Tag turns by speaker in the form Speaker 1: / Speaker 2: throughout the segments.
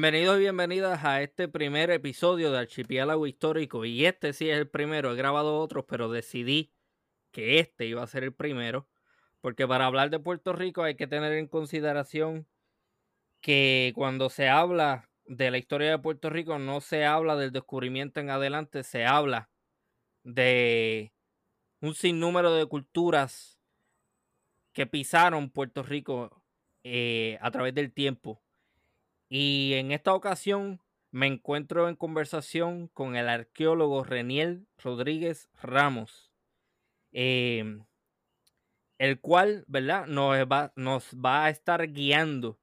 Speaker 1: Bienvenidos y bienvenidas a este primer episodio de Archipiélago Histórico. Y este sí es el primero. He grabado otros, pero decidí que este iba a ser el primero. Porque para hablar de Puerto Rico hay que tener en consideración que cuando se habla de la historia de Puerto Rico no se habla del descubrimiento en adelante, se habla de un sinnúmero de culturas que pisaron Puerto Rico eh, a través del tiempo. Y en esta ocasión me encuentro en conversación con el arqueólogo Reniel Rodríguez Ramos, em, el cual, ¿verdad? Nos va, nos va a estar guiando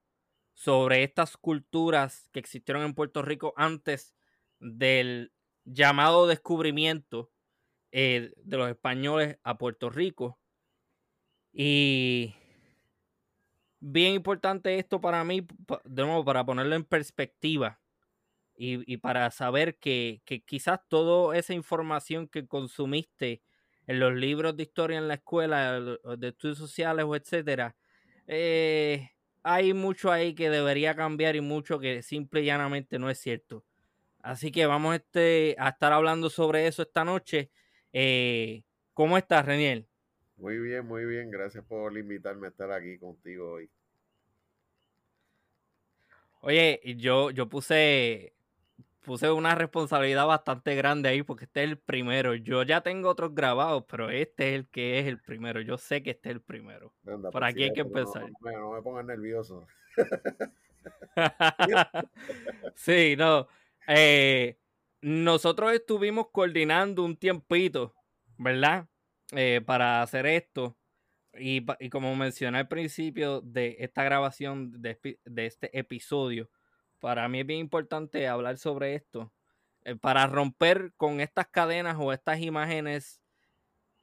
Speaker 1: sobre estas culturas que existieron en Puerto Rico antes del llamado descubrimiento eh, de los españoles a Puerto Rico. Y bien importante esto para mí, de nuevo, para ponerlo en perspectiva y, para saber que, quizás toda esa información que consumiste en los libros de historia en la escuela, de estudios sociales o etcétera, eh, hay mucho ahí que debería cambiar y mucho que simple y llanamente no es cierto. Así que vamos este, a estar hablando sobre eso esta noche. Eh, ¿Cómo estás, Reniel?
Speaker 2: Muy bien, muy bien. Gracias por invitarme a estar aquí contigo hoy.
Speaker 1: Oye, yo, yo puse, puse una responsabilidad bastante grande ahí porque este es el primero. Yo ya tengo otros grabados, pero este es el que es el primero. Yo sé que este es el primero. Por pues aquí hay que empezar.
Speaker 2: No, no me pongas nervioso.
Speaker 1: sí, no. Eh, nosotros estuvimos coordinando un tiempito, ¿verdad? Eh, para hacer esto. Y, como mencioné al principio de esta grabación, de, este episodio, para mí es bien importante hablar sobre esto. Eh, para romper con estas cadenas o estas imágenes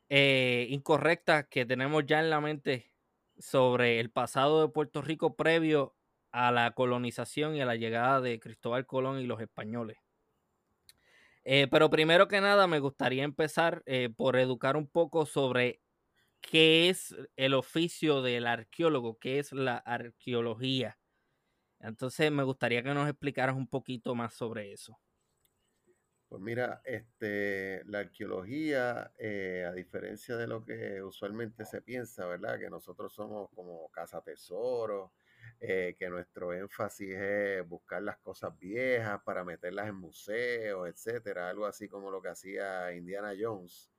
Speaker 1: eh, incorrectas que tenemos ya en la mente sobre el pasado de Puerto Rico previo a la colonización y a la llegada de Cristóbal Colón y los españoles. Eh, pero primero que nada me gustaría empezar eh, por educar un poco sobre qué es el oficio del arqueólogo, qué es la arqueología. Entonces me gustaría que nos explicaras un poquito más sobre eso.
Speaker 2: Pues mira, este, la arqueología, eh, a diferencia de lo que usualmente se piensa, ¿verdad? Que nosotros somos como casa tesoros, eh, que nuestro énfasis es buscar las cosas viejas para meterlas en museos, etcétera, algo así como lo que hacía Indiana Jones.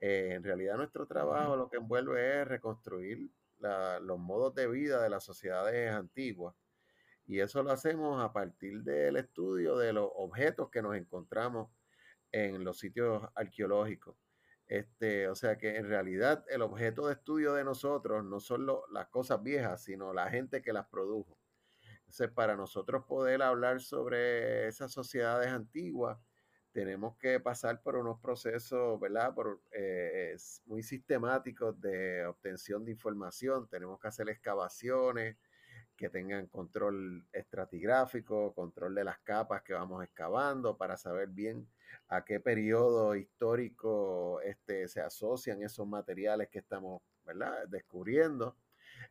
Speaker 2: Eh, en realidad nuestro trabajo lo que envuelve es reconstruir los modos de vida de las sociedades antiguas y eso lo hacemos a partir del estudio de los objetos que nos encontramos en los sitios arqueológicos. Este, o sea que en realidad el objeto de estudio de nosotros no son las cosas viejas, sino la gente que las produjo. Entonces, para nosotros poder hablar sobre esas sociedades antiguas, tenemos que pasar por unos procesos, ¿verdad? Por, eh, muy sistemáticos de obtención de información. Tenemos que hacer excavaciones que tengan control estratigráfico, control de las capas que vamos excavando para saber bien a qué periodo histórico este, se asocian esos materiales que estamos ¿verdad? descubriendo.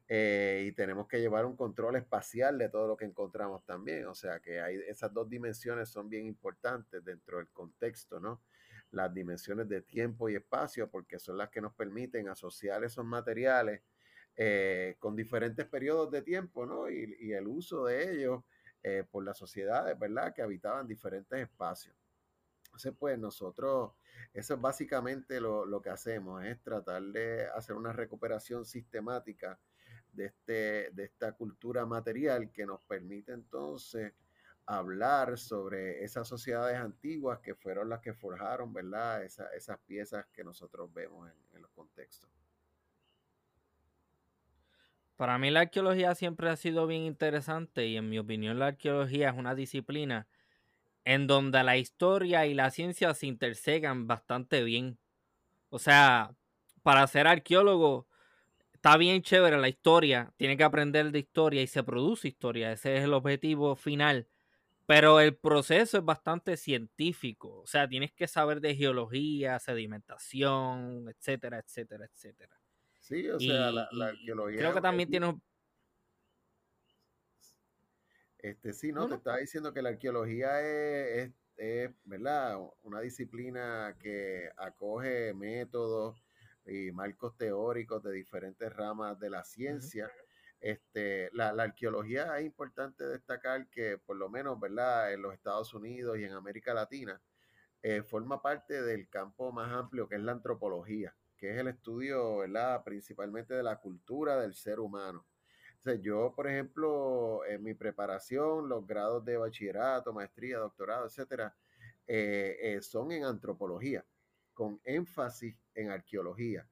Speaker 2: Eh, y tenemos que llevar un control espacial de todo lo que encontramos también. O sea que hay, esas dos dimensiones son bien importantes dentro del contexto, ¿no? Las dimensiones de tiempo y espacio, porque son las que nos permiten asociar esos materiales eh, con diferentes periodos de tiempo, ¿no? Y, el uso de ellos eh, por las sociedades, ¿verdad? Que habitaban diferentes espacios. Entonces, pues nosotros, eso es básicamente lo, que hacemos, es tratar de hacer una recuperación sistemática de, este, de esta cultura material que nos permite entonces hablar sobre esas sociedades antiguas que fueron las que forjaron, ¿verdad? esas piezas que nosotros vemos en los contextos.
Speaker 1: Para mí la arqueología siempre ha sido bien interesante y en mi opinión la arqueología es una disciplina en donde la historia y la ciencia se intersegan bastante bien. O sea, para ser arqueólogo está bien chévere la historia, tiene que aprender de historia y se produce historia, ese es el objetivo final. Pero el proceso es bastante científico, o sea, tienes que saber de geología, sedimentación, etcétera, etcétera, etcétera.
Speaker 2: Sí, o sea, la, arqueología.
Speaker 1: Creo que también tiene
Speaker 2: Este, sí, no, te estaba diciendo que la arqueología es, ¿verdad? Una disciplina que acoge métodos y marcos teóricos de diferentes ramas de la ciencia. Este, la, arqueología es importante destacar que por lo menos, ¿verdad? En los Estados Unidos y en América Latina, eh, forma parte del campo más amplio que es la antropología, que es el estudio, ¿verdad? Principalmente de la cultura del ser humano yo, por ejemplo, en mi preparación, los grados de bachillerato, maestría, doctorado, etcétera, eh, eh, son en antropología, con énfasis en arqueología.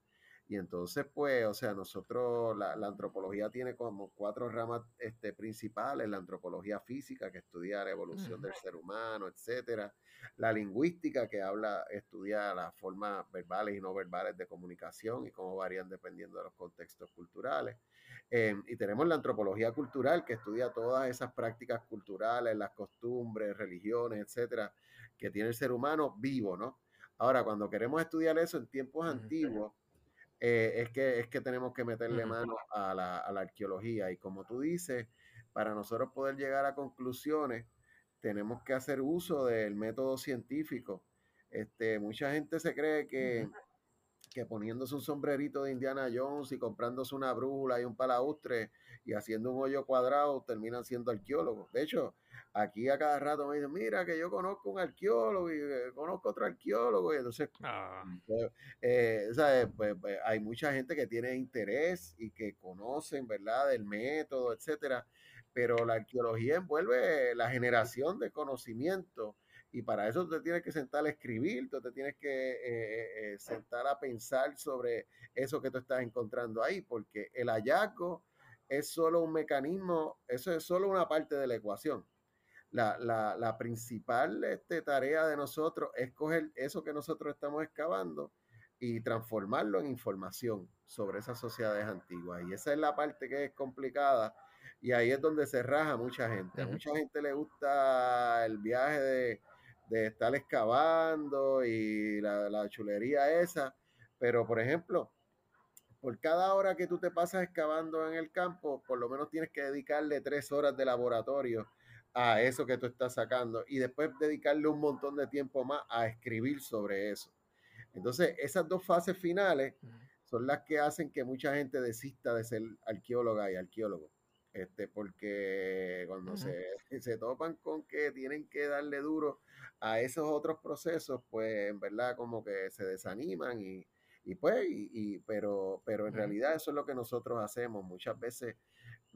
Speaker 2: Y entonces, pues, o sea, nosotros, la, antropología tiene como cuatro ramas este, principales, la antropología física, que estudia la evolución del ser humano, etcétera, la lingüística, que habla, estudia las formas verbales y no verbales de comunicación y cómo varían dependiendo de los contextos culturales. Em, y tenemos la antropología cultural, que estudia todas esas prácticas culturales, las costumbres, religiones, etcétera, que tiene el ser humano vivo, ¿no? Ahora, cuando queremos estudiar eso en tiempos antiguos, eh, es, que, es que tenemos que meterle mano a la, a la, arqueología. Y como tú dices, para nosotros poder llegar a conclusiones, tenemos que hacer uso del método científico. Este, mucha gente se cree que, que poniéndose un sombrerito de Indiana Jones y comprándose una brújula y un palaustre y haciendo un hoyo cuadrado terminan siendo arqueólogos. De hecho, aquí a cada rato me dicen, mira que yo conozco un arqueólogo y eh, conozco otro arqueólogo y entonces, ah. pues, eh, pues, pues, hay mucha gente que tiene interés y que conocen, ¿verdad?, del método, etcétera, pero la arqueología envuelve la generación de conocimiento y para eso te tienes que sentar a escribir, tú te tienes que eh, eh, sentar a pensar sobre eso que tú estás encontrando ahí, porque el hallazgo es solo un mecanismo, eso es solo una parte de la ecuación. La, principal este, tarea de nosotros es coger eso que nosotros estamos excavando y transformarlo en información sobre esas sociedades antiguas. Y esa es la parte que es complicada y ahí es donde se raja mucha gente. A mucha gente le gusta el viaje de, de estar excavando y la, chulería esa. Pero, por ejemplo, por cada hora que tú te pasas excavando en el campo, por lo menos tienes que dedicarle tres horas de laboratorio a eso que tú estás sacando y después dedicarle un montón de tiempo más a escribir sobre eso. Entonces, esas dos fases finales son las que hacen que mucha gente desista de ser arqueóloga y arqueólogo este, porque cuando se, se, topan con que tienen que darle duro a esos otros procesos, pues en verdad como que se desaniman y, y pues, y, pero, pero en realidad eso es lo que nosotros hacemos. Muchas veces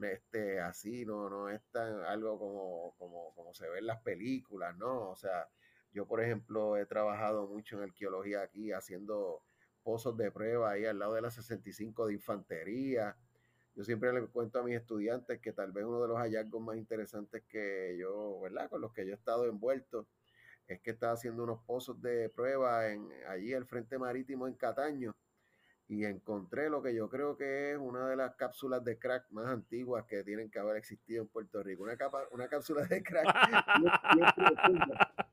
Speaker 2: este, así no, no es tan algo como, como, como se ve en las películas, ¿no? O sea, yo por ejemplo he trabajado mucho en arqueología aquí haciendo pozos de prueba ahí al lado de la 65 de infantería yo siempre le cuento a mis estudiantes que tal vez uno de los hallazgos más interesantes que yo, ¿verdad? Con los que yo he estado envuelto, es que estaba haciendo unos pozos de prueba en, allí al frente marítimo en Cataño y encontré lo que yo creo que es una de las cápsulas de crack más antiguas que tienen que haber existido en Puerto Rico. Una, capa, una cápsula de crack.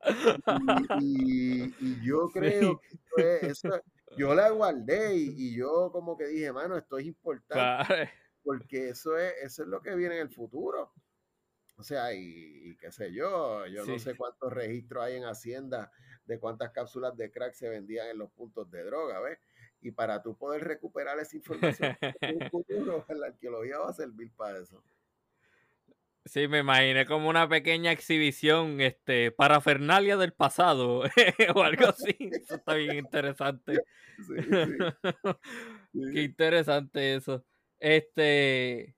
Speaker 2: y, y, yo creo que eso, yo la guardé y, y, yo como que dije, mano, esto es importante porque eso es, eso es lo que viene en el futuro. O sea, y, qué sé yo, yo no sé cuántos registros hay en Hacienda de cuántas cápsulas de crack se vendían en los puntos de droga, ¿ves? Y para tú poder recuperar esa información en el futuro, la arqueología va a servir para eso.
Speaker 1: Sí, me imaginé como una pequeña exhibición, este, parafernalia del pasado o algo así. Eso está bien interesante. Sí, sí. Qué interesante eso. Este.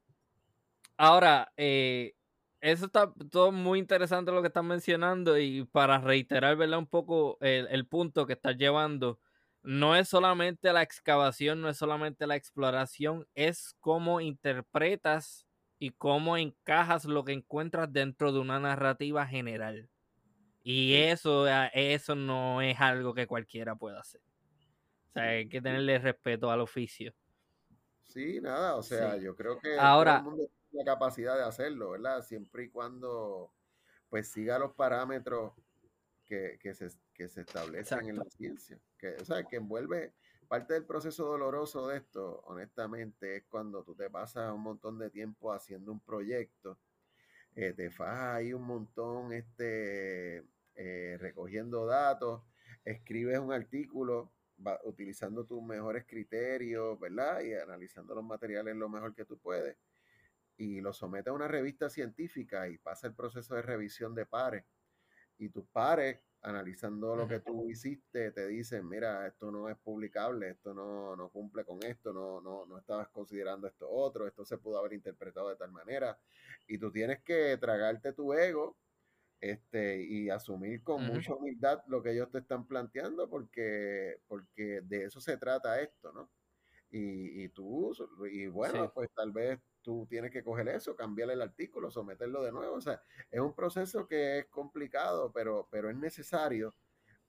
Speaker 1: Ahora, eh, eso está todo muy interesante lo que están mencionando. Y para reiterar, ¿verdad? Un poco el, punto que estás llevando. No es solamente la excavación, no es solamente la exploración, es cómo interpretas y cómo encajas lo que encuentras dentro de una narrativa general. Y eso, ah, eso no es algo que cualquiera pueda hacer. O sea, hay que tenerle respeto al oficio.
Speaker 2: Sí, nada, o sea, yo creo que
Speaker 1: Ahora,
Speaker 2: todo el mundo tiene la capacidad de hacerlo, ¿verdad? Siempre y cuando pues siga los parámetros que, se, establecen en la ciencia. Que, o sea, que envuelve parte del proceso doloroso de esto, honestamente, es cuando tú te pasas un montón de tiempo haciendo un proyecto eh, te fajas ahí un montón este, eh, recogiendo datos, escribes un artículo utilizando tus mejores criterios, ¿verdad? Y analizando los materiales lo mejor que tú puedes. Y lo sometes a una revista científica y pasa el proceso de revisión de pares. Y tus pares, analizando lo que tú hiciste, te dicen, mira, esto no es publicable, esto no, no cumple con esto, no, no, no estabas considerando esto otro, esto se pudo haber interpretado de tal manera. Y tú tienes que tragarte tu ego este, y asumir con mucha humildad lo que ellos te están planteando, porque, porque de eso se trata esto, ¿no? Y, y tú, y bueno, pues tal vez tú tienes que coger eso, cambiar el artículo, someterlo de nuevo. O sea, es un proceso que es complicado, pero, pero es necesario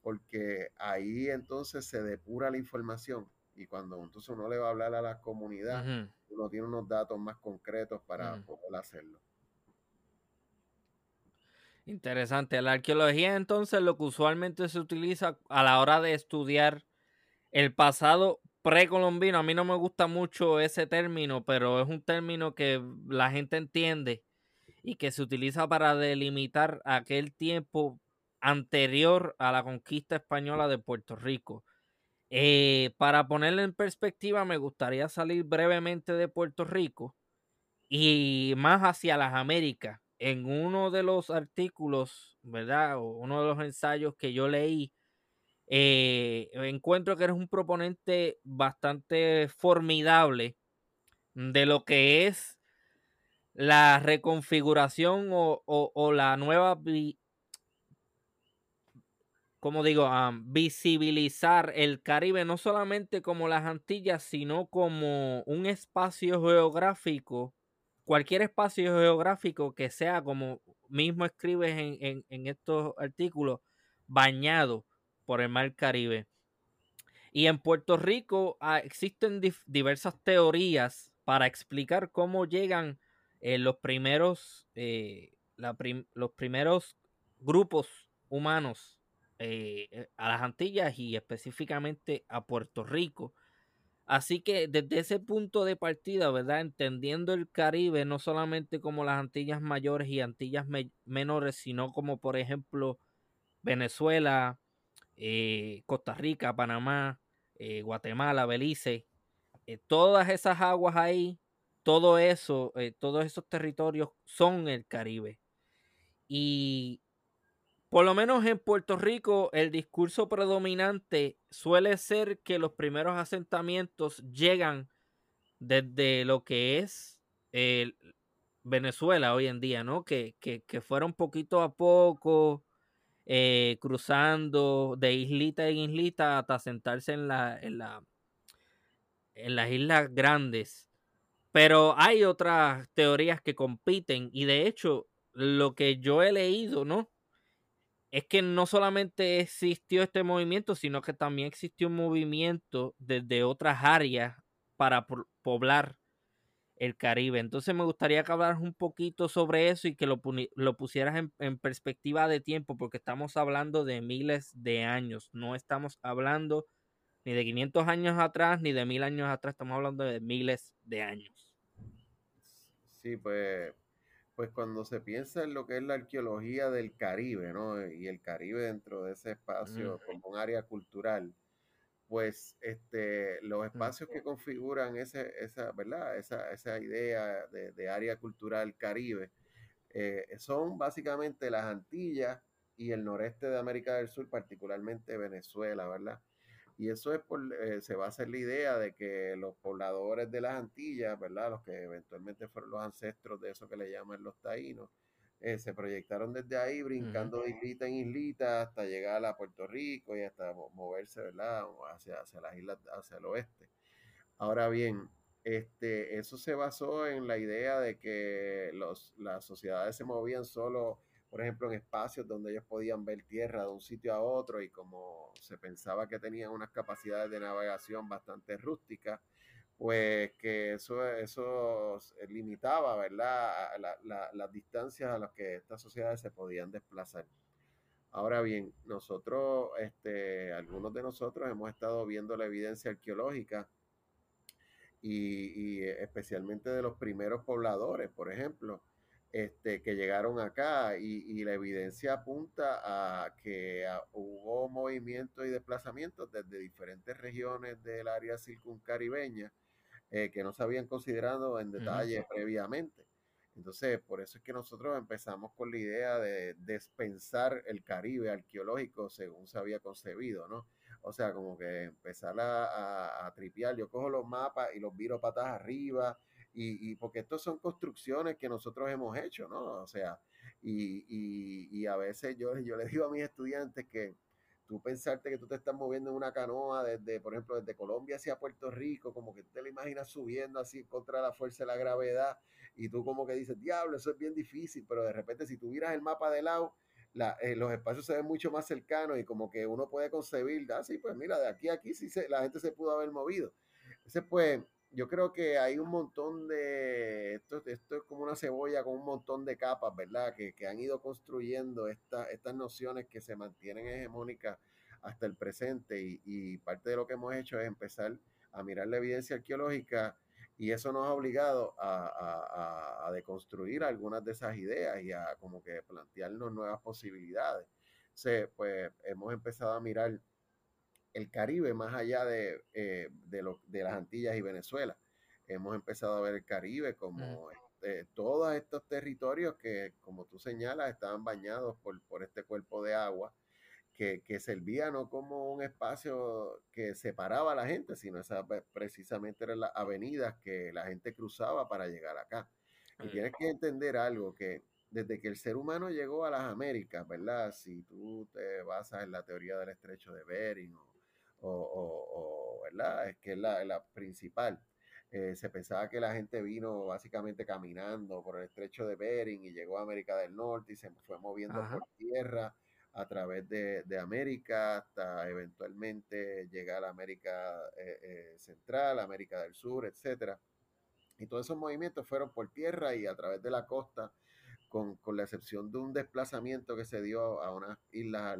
Speaker 2: porque ahí entonces se depura la información y cuando entonces uno le va a hablar a la comunidad, uno tiene unos datos más concretos para poder hacerlo.
Speaker 1: Interesante. La arqueología entonces lo que usualmente se utiliza a la hora de estudiar el pasado precolombino. A mí no me gusta mucho ese término, pero es un término que la gente entiende y que se utiliza para delimitar aquel tiempo anterior a la conquista española de Puerto Rico. Eh, para ponerlo en perspectiva, me gustaría salir brevemente de Puerto Rico y más hacia las Américas en uno de los artículos, ¿verdad? O uno de los ensayos que yo leí, eh, encuentro que eres un proponente bastante formidable de lo que es la reconfiguración o, la nueva, como digo, visibilizar el Caribe no solamente como las Antillas, sino como un espacio geográfico cualquier espacio geográfico que sea, como mismo escribes en, estos artículos, bañado por el mar Caribe. Y en Puerto Rico ah, existen diversas teorías para explicar cómo llegan eh, los primeros eh, los primeros grupos humanos eh, a las Antillas y específicamente a Puerto Rico. Así que desde ese punto de partida, ¿verdad? Entendiendo el Caribe no solamente como las Antillas mayores y Antillas menores, sino como por ejemplo Venezuela, eh, Costa Rica, Panamá, eh, Guatemala, Belice, eh, todas esas aguas ahí, todo eso, todos esos territorios son el Caribe. Y por lo menos en Puerto Rico, el discurso predominante suele ser que los primeros asentamientos llegan desde lo que es Venezuela hoy en día, ¿no? Que, fueron poquito a poco eh, cruzando de islita en islita hasta sentarse en, la, en, la, en las islas grandes. Pero hay otras teorías que compiten y de hecho lo que yo he leído, ¿no? es que no solamente existió este movimiento, sino que también existió un movimiento desde otras áreas para poblar el Caribe. Entonces me gustaría que hablaras un poquito sobre eso y que lo, pusieras en, perspectiva de tiempo, porque estamos hablando de miles de años, no estamos hablando ni de 500 años atrás, ni de mil años atrás, estamos hablando de miles de años.
Speaker 2: Sí, pues pues cuando se piensa en lo que es la arqueología del Caribe, ¿no? Y el Caribe dentro de ese espacio como un área cultural, pues este, los espacios que configuran ese, esa, ¿verdad? esa, esa idea de, área cultural Caribe eh, son básicamente las Antillas y el noreste de América del Sur, particularmente Venezuela, ¿verdad? Y eso es por, eh, se va a hacer la idea de que los pobladores de las Antillas, ¿verdad? Los que eventualmente fueron los ancestros de eso que le llaman los taínos, eh, se proyectaron desde ahí, brincando de islita en islita hasta llegar a Puerto Rico y hasta moverse, ¿verdad? Hacia, hacia las islas, hacia el oeste. Ahora bien, este, eso se basó en la idea de que los, las sociedades se movían solo por ejemplo, en espacios donde ellos podían ver tierra de un sitio a otro y como se pensaba que tenían unas capacidades de navegación bastante rústicas, pues que eso, eso limitaba, ¿verdad?, las distancias a las que estas sociedades se podían desplazar. Ahora bien, nosotros, este, algunos de nosotros hemos estado viendo la evidencia arqueológica y, y especialmente de los primeros pobladores, por ejemplo, este, que llegaron acá y, la evidencia apunta a que hubo movimientos y desplazamientos desde diferentes regiones del área circuncaribeña eh, que no se habían considerado en detalle previamente. Entonces, por eso es que nosotros empezamos con la idea de despensar el Caribe arqueológico según se había concebido, ¿no? O sea, como que empezar a, a tripear. Yo cojo los mapas y los viro patas arriba y, porque estos son construcciones que nosotros hemos hecho, ¿no? O sea, y, a veces yo, yo le digo a mis estudiantes que tú pensarte que tú te estás moviendo en una canoa desde, por ejemplo, desde Colombia hacia Puerto Rico, como que te lo imaginas subiendo así contra la fuerza de la gravedad, y tú como que dices, diablo, eso es bien difícil, pero de repente si tú miras el mapa de lado, eh, los espacios se ven mucho más cercanos y como que uno puede concebir, así, pues mira, de aquí a aquí sí se, la gente se pudo haber movido. Ese pues yo creo que hay un montón de, esto, esto es como una cebolla con un montón de capas, ¿verdad? Que, han ido construyendo estas nociones que se mantienen hegemónicas hasta el presente y, parte de lo que hemos hecho es empezar a mirar la evidencia arqueológica y eso nos ha obligado a, a, deconstruir algunas de esas ideas y a como que plantearnos nuevas posibilidades. O pues hemos empezado a mirar el Caribe más allá de, eh, de, las Antillas y Venezuela. Hemos empezado a ver el Caribe como este, todos estos territorios que, como tú señalas, estaban bañados por, por este cuerpo de agua, que, que, servía no como un espacio que separaba a la gente, sino esa, pues, precisamente eran las avenidas que la gente cruzaba para llegar acá. Y tienes que entender algo, que desde que el ser humano llegó a las Américas, ¿verdad? Si tú te basas en la teoría del estrecho de Bering o o, ¿verdad? Es que es la, principal. Eh, se pensaba que la gente vino básicamente caminando por el estrecho de Bering y llegó a América del Norte y se fue moviendo por tierra a través de, América hasta eventualmente llegar a América eh, eh, Central, América del Sur, etcétera. Y todos esos movimientos fueron por tierra y a través de la costa, con, la excepción de un desplazamiento que se dio a unas islas,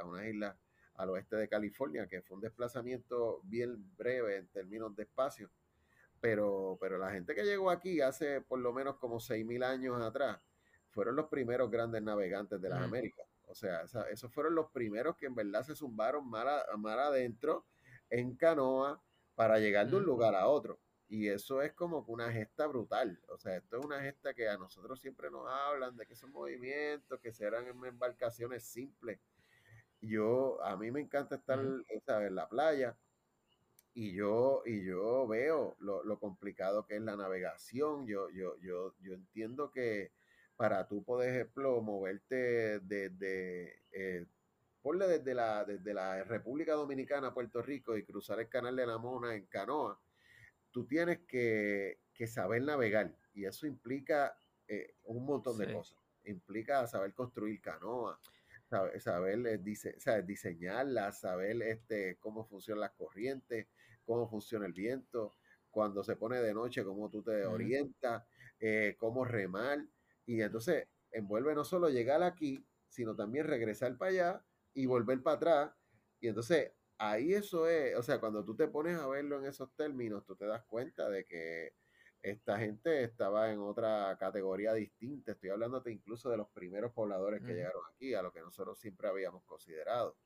Speaker 2: a unas islas al oeste de California, que fue un desplazamiento bien breve en términos de espacio. Pero, pero la gente que llegó aquí hace por lo menos como 6.000 años atrás, fueron los primeros grandes navegantes de las Américas. O sea, esos fueron los primeros que en verdad se zumbaron mar, adentro en canoa para llegar de un lugar a otro. Y eso es como una gesta brutal. O sea, esto es una gesta que a nosotros siempre nos hablan de que son movimientos, que serán embarcaciones simples yo, a mí me encanta estar en la playa y yo, y yo veo lo, complicado que es la navegación. Yo, yo, yo, yo entiendo que para tú, por ejemplo, moverte desde, eh, desde la, desde la República Dominicana a Puerto Rico y cruzar el canal de la Mona en canoa, tú tienes que, saber navegar y eso implica eh, un montón de cosas. Implica saber construir canoa, saber, eh, dice, diseñarla, saber este, cómo funcionan las corrientes, cómo funciona el viento, cuando se pone de noche, cómo tú te orientas, eh, cómo remar. Y entonces envuelve no solo llegar aquí, sino también regresar para allá y volver para atrás. Y entonces ahí eso es, o sea, cuando tú te pones a verlo en esos términos, tú te das cuenta de que esta gente estaba en otra categoría distinta. Estoy hablándote incluso de los primeros pobladores que llegaron aquí, a lo que nosotros siempre habíamos considerado.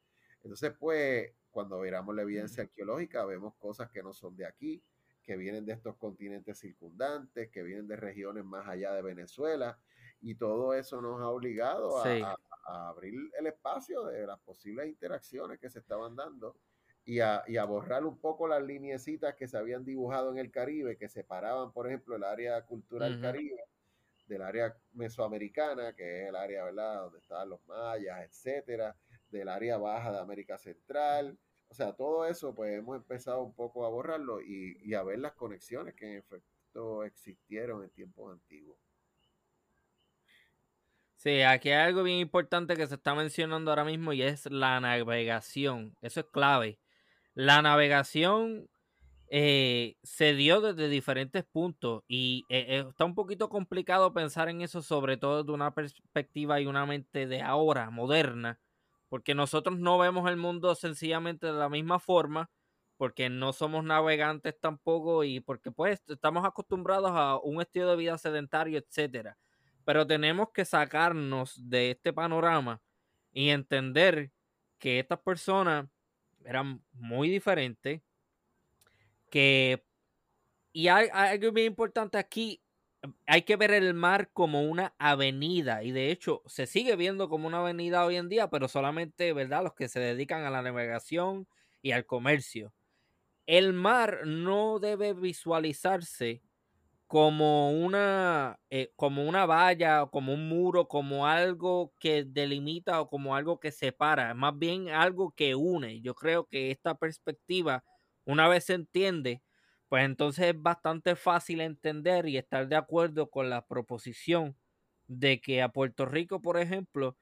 Speaker 2: Entonces, pues, cuando miramos la evidencia arqueológica, vemos cosas que no son de aquí, que vienen de estos continentes circundantes, que vienen de regiones más allá de Venezuela, y todo eso nos ha obligado a abrir el espacio de las posibles interacciones que se estaban dando y a, y a, borrar un poco las lineecitas que se habían dibujado en el Caribe, que separaban, por ejemplo, el área cultural caribe del área mesoamericana, que es el área, ¿verdad?, donde estaban los mayas, etcétera, del área baja de América Central. O sea, todo eso, pues hemos empezado un poco a borrarlo y, y a ver las conexiones que en efecto existieron en tiempos antiguos.
Speaker 1: Sí, aquí hay algo bien importante que se está mencionando ahora mismo y es la navegación. Eso es clave. La navegación eh, se dio desde diferentes puntos y eh, eh, está un poquito complicado pensar en eso, sobre todo de una perspectiva y una mente de ahora, moderna, porque nosotros no vemos el mundo sencillamente de la misma forma, porque no somos navegantes tampoco y porque pues estamos acostumbrados a un estilo de vida sedentario, etcétera. pero tenemos que sacarnos de este panorama y entender que estas personas eran muy diferentes, que, y hay, algo bien importante aquí, hay que ver el mar como una avenida y de hecho se sigue viendo como una avenida hoy en día, pero solamente, ¿verdad? Los que se dedican a la navegación y al comercio. El mar no debe visualizarse como una, eh, como una valla, como un muro, como algo que delimita o como algo que separa, más bien algo que une. Yo creo que esta perspectiva, una vez se entiende, pues entonces es bastante fácil entender y estar de acuerdo con la proposición de que a Puerto Rico, por ejemplo,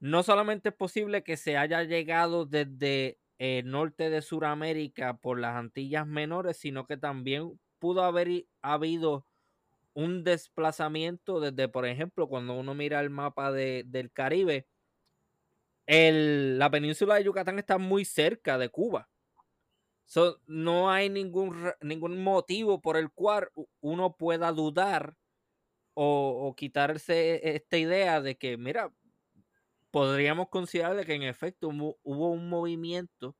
Speaker 1: no solamente es posible que se haya llegado desde el norte de Sudamérica por las Antillas Menores, sino que también pudo haber habido un desplazamiento desde, por ejemplo, cuando uno mira el mapa del Caribe, el, la península de Yucatán está muy cerca de Cuba. no hay ningún, ningún motivo por el cual uno pueda dudar o, o, quitarse esta idea de que, mira, podríamos considerar que en efecto hubo un movimiento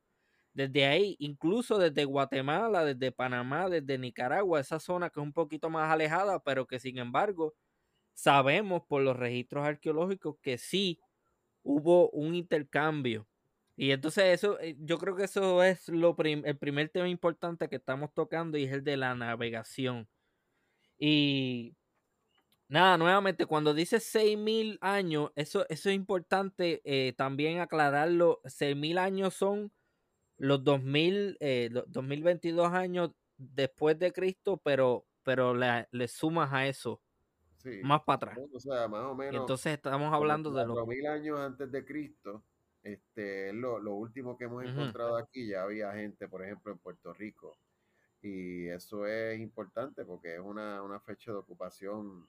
Speaker 1: desde ahí, incluso desde Guatemala, desde Panamá, desde Nicaragua, esa zona que es un poquito más alejada, pero que sin embargo sabemos por los registros arqueológicos que sí hubo un intercambio. Y entonces eso, eh, yo creo que eso es lo el primer tema importante que estamos tocando y es el de la navegación. Y nada, nuevamente, cuando dice 6.000 años, eso, eso es importante eh, también aclararlo. 6.000 años son los 2000, eh, 2022 años después de Cristo, pero, pero le, le sumas a eso más para atrás.
Speaker 2: O sea, más o menos.
Speaker 1: entonces estamos hablando de
Speaker 2: los mil años antes de Cristo. Este, lo, lo último que hemos encontrado aquí, ya había gente, por ejemplo, en Puerto Rico. Y eso es importante porque es una, una fecha de ocupación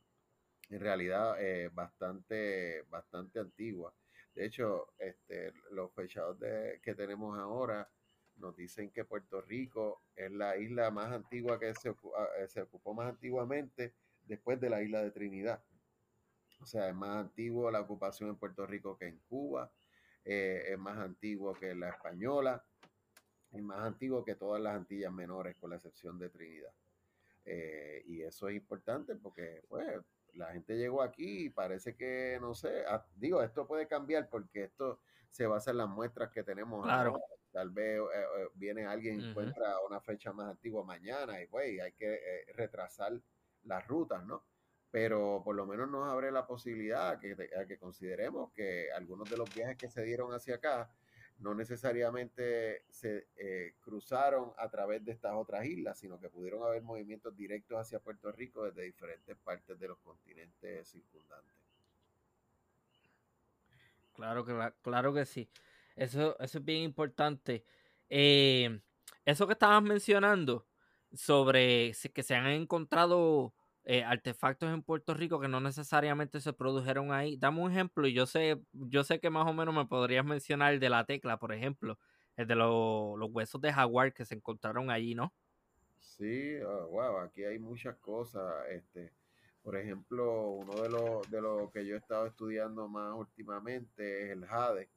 Speaker 2: en realidad eh, bastante, bastante antigua. De hecho, este, los fechados de, que tenemos ahora nos dicen que Puerto Rico es la isla más antigua que se, ah, se ocupó más antiguamente después de la isla de Trinidad. O sea, es más antiguo la ocupación en Puerto Rico que en Cuba, eh, es más antiguo que la española, es más antiguo que todas las Antillas menores, con la excepción de Trinidad. Eh, y eso es importante porque, pues, la gente llegó aquí y parece que, no sé, ah, digo, esto puede cambiar porque esto se basa en las muestras que tenemos
Speaker 1: claro.
Speaker 2: Tal vez eh, eh, viene alguien, y encuentra una fecha más antigua mañana y pues hay que eh, retrasar las rutas, ¿no? Pero por lo menos nos abre la posibilidad que, a que consideremos que algunos de los viajes que se dieron hacia acá no necesariamente se cruzaron a través de estas otras islas, sino que pudieron haber movimientos directos hacia Puerto Rico desde diferentes partes de los continentes circundantes.
Speaker 1: Claro que, claro que sí. Eso, eso es bien importante. Eh, eso que estabas mencionando sobre que se han encontrado eh, artefactos en Puerto Rico que no necesariamente se produjeron ahí. Dame un ejemplo y yo sé, yo sé que más o menos me podrías mencionar el de la tecla, por ejemplo, el de los huesos de jaguar que se encontraron allí, ¿no?
Speaker 2: Sí, wow, ah, aquí hay muchas cosas. Este, por ejemplo, uno de los de lo que yo he estado estudiando más últimamente es el jade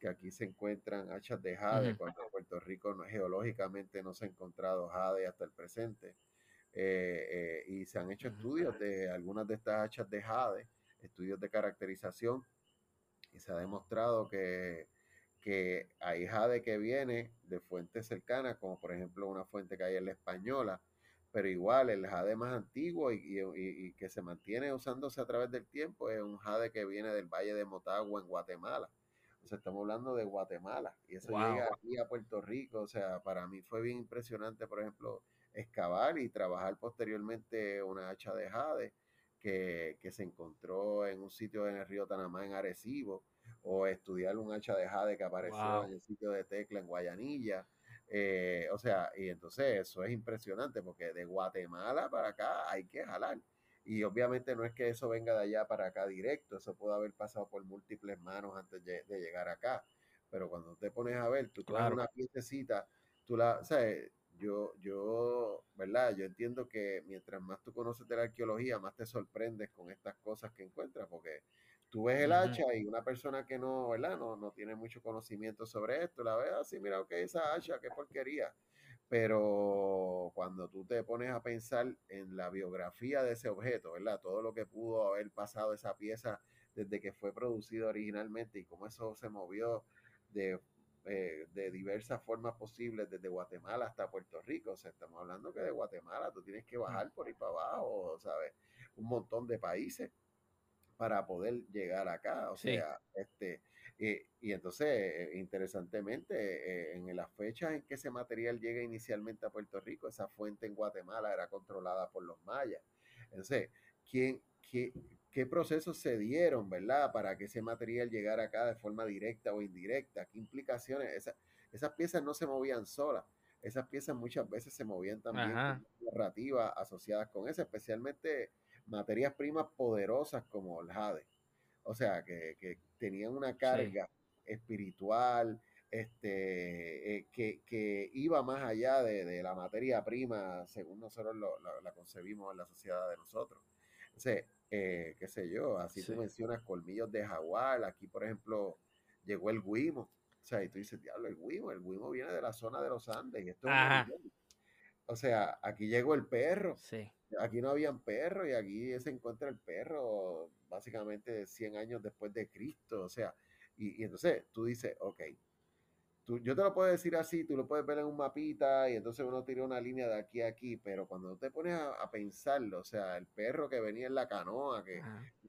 Speaker 2: que aquí se encuentran hachas de jade, cuando en Puerto Rico no, geológicamente no se ha encontrado jade hasta el presente. Eh, eh, y se han hecho estudios de algunas de estas hachas de jade, estudios de caracterización, y se ha demostrado que, que hay jade que viene de fuentes cercanas, como por ejemplo una fuente que hay en la española, pero igual el jade más antiguo y, y, que se mantiene usándose a través del tiempo es un jade que viene del Valle de Motagua en Guatemala. O sea, estamos hablando de Guatemala y eso llega aquí a Puerto Rico. O sea, para mí fue bien impresionante, por ejemplo, excavar y trabajar posteriormente una hacha de jade que, se encontró en un sitio en el río Tanamá, en Arecibo, o estudiar un hacha de jade que apareció en el sitio de Tecla, en Guayanilla. Eh, o sea, y entonces eso es impresionante porque de Guatemala para acá hay que jalar. Y obviamente no es que eso venga de allá para acá directo, eso puede haber pasado por múltiples manos antes de, llegar acá. Pero cuando te pones a ver, tú claro. una piececita, tú la, o sea, yo, yo, ¿verdad? Yo entiendo que mientras más tú conoces de la arqueología, más te sorprendes con estas cosas que encuentras, porque tú ves el hacha y una persona que no, ¿verdad? No, no tiene mucho conocimiento sobre esto, la ve así, mira, ok, esa hacha, qué porquería. Pero cuando tú te pones a pensar en la biografía de ese objeto, ¿verdad? Todo lo que pudo haber pasado esa pieza desde que fue producido originalmente y cómo eso se movió de, eh, de diversas formas posibles, desde Guatemala hasta Puerto Rico. O sea, estamos hablando que de Guatemala tú tienes que bajar por ahí para abajo, ¿sabes? Un montón de países para poder llegar acá. O sea, este, y, entonces, eh, interesantemente, en las fechas en que ese material llega inicialmente a Puerto Rico, esa fuente en Guatemala era controlada por los mayas. Entonces, ¿quién, qué, qué procesos se dieron, verdad, para que ese material llegara acá de forma directa o indirecta? ¿Qué implicaciones? esas piezas no se movían solas. Esas piezas muchas veces se movían también con narrativas asociadas con eso, especialmente materias primas poderosas como el jade. O sea, que, tenían una carga espiritual, este, eh, que, iba más allá de, la materia prima, según nosotros la concebimos en la sociedad de nosotros. Entonces, eh, qué sé yo, así tú mencionas colmillos de jaguar, aquí por ejemplo llegó el guimo, o sea, y tú dices, diablo, el guimo, el guimo viene de la zona de los Andes, y esto o sea, aquí llegó el perro,
Speaker 1: sí.
Speaker 2: Aquí no habían perros y aquí se encuentra el perro básicamente 100 años después de Cristo, o sea, y, entonces tú dices, ok, tú, yo te lo puedo decir así, tú lo puedes ver en un mapita y entonces uno tira una línea de aquí a aquí, pero cuando te pones a, pensarlo, o sea, el perro que venía en la canoa, que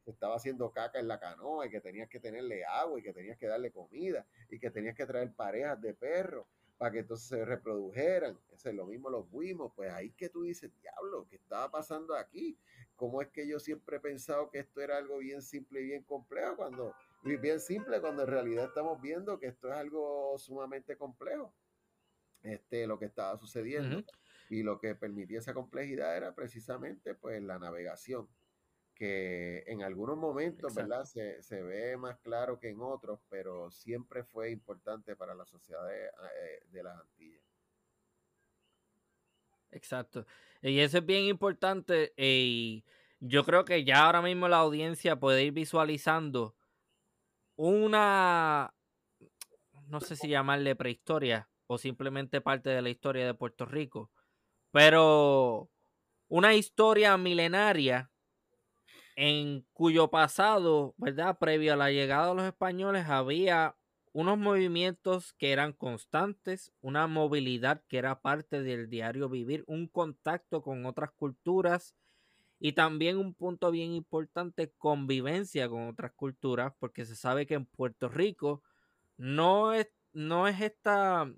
Speaker 2: estaba haciendo caca en la canoa y que tenías que tenerle agua y que tenías que darle comida y que tenías que traer parejas de perros para que entonces se reprodujeran. Eso es lo mismo los buimos. Pues ahí que tú dices, diablo, ¿qué estaba pasando aquí? ¿Cómo es que yo siempre he pensado que esto era algo bien simple y bien complejo? Cuando, bien simple, cuando en realidad estamos viendo que esto es algo sumamente complejo. Este, lo que estaba sucediendo. Y lo que permitía esa complejidad era precisamente pues la navegación que en algunos momentos, ¿verdad? Se, se, ve más claro que en otros, pero siempre fue importante para la sociedad de, eh, las Antillas.
Speaker 1: Exacto. Y eso es bien importante. Y yo creo que ya ahora mismo la audiencia puede ir visualizando una, no sé si llamarle prehistoria o simplemente parte de la historia de Puerto Rico, pero una historia milenaria en cuyo pasado, ¿verdad? Previo a la llegada de los españoles, había unos movimientos que eran constantes, una movilidad que era parte del diario vivir, un contacto con otras culturas y también un punto bien importante, convivencia con otras culturas, porque se sabe que en Puerto Rico no es, no es esta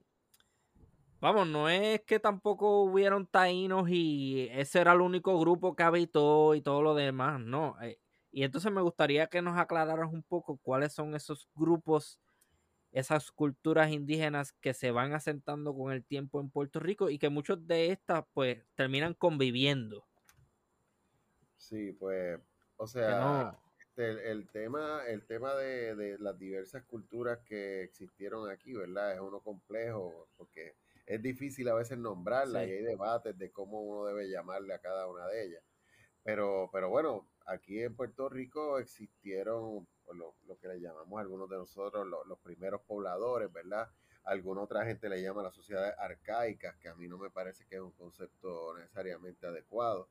Speaker 1: Vamos, no es que tampoco hubieron taínos y ese era el único grupo que habitó y todo lo demás, no. Eh, y entonces me gustaría que nos aclararas un poco cuáles son esos grupos, esas culturas indígenas que se van asentando con el tiempo en Puerto Rico y que muchos de estas pues terminan conviviendo.
Speaker 2: Sí, pues, o sea, este, el, tema, el tema de, de las diversas culturas que existieron aquí, ¿verdad? Es uno complejo porque es difícil a veces nombrarla y hay debates de cómo uno debe llamarle a cada una de ellas. Pero, pero bueno, aquí en Puerto Rico existieron lo, lo que le llamamos algunos de nosotros los primeros pobladores, ¿verdad? Alguna otra gente le llama las sociedades arcaicas, que a mí no me parece que es un concepto necesariamente adecuado.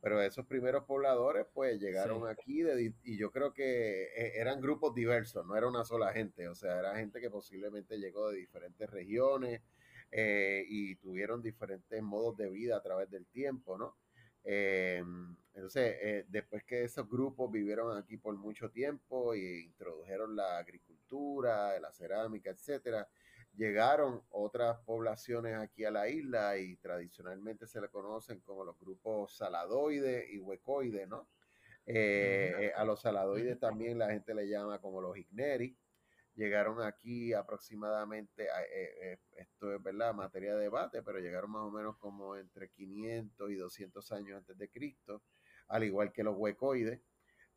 Speaker 2: Pero esos primeros pobladores, pues llegaron aquí y yo creo que eh, eran grupos diversos, no era una sola gente, o sea, era gente que posiblemente llegó de diferentes regiones, eh, y tuvieron diferentes modos de vida a través del tiempo, ¿no? Eh, entonces, eh, después que esos grupos vivieron aquí por mucho tiempo e introdujeron la agricultura, la cerámica, etcétera, llegaron otras poblaciones aquí a la isla y tradicionalmente se le conocen como los grupos saladoides y huecoides, ¿no? a los saladoides también la gente le llama como los igneri llegaron aquí aproximadamente, eh, eh, esto es verdad, materia de debate, pero llegaron más o menos como entre 500 y 200 años antes de Cristo, al igual que los huecoides.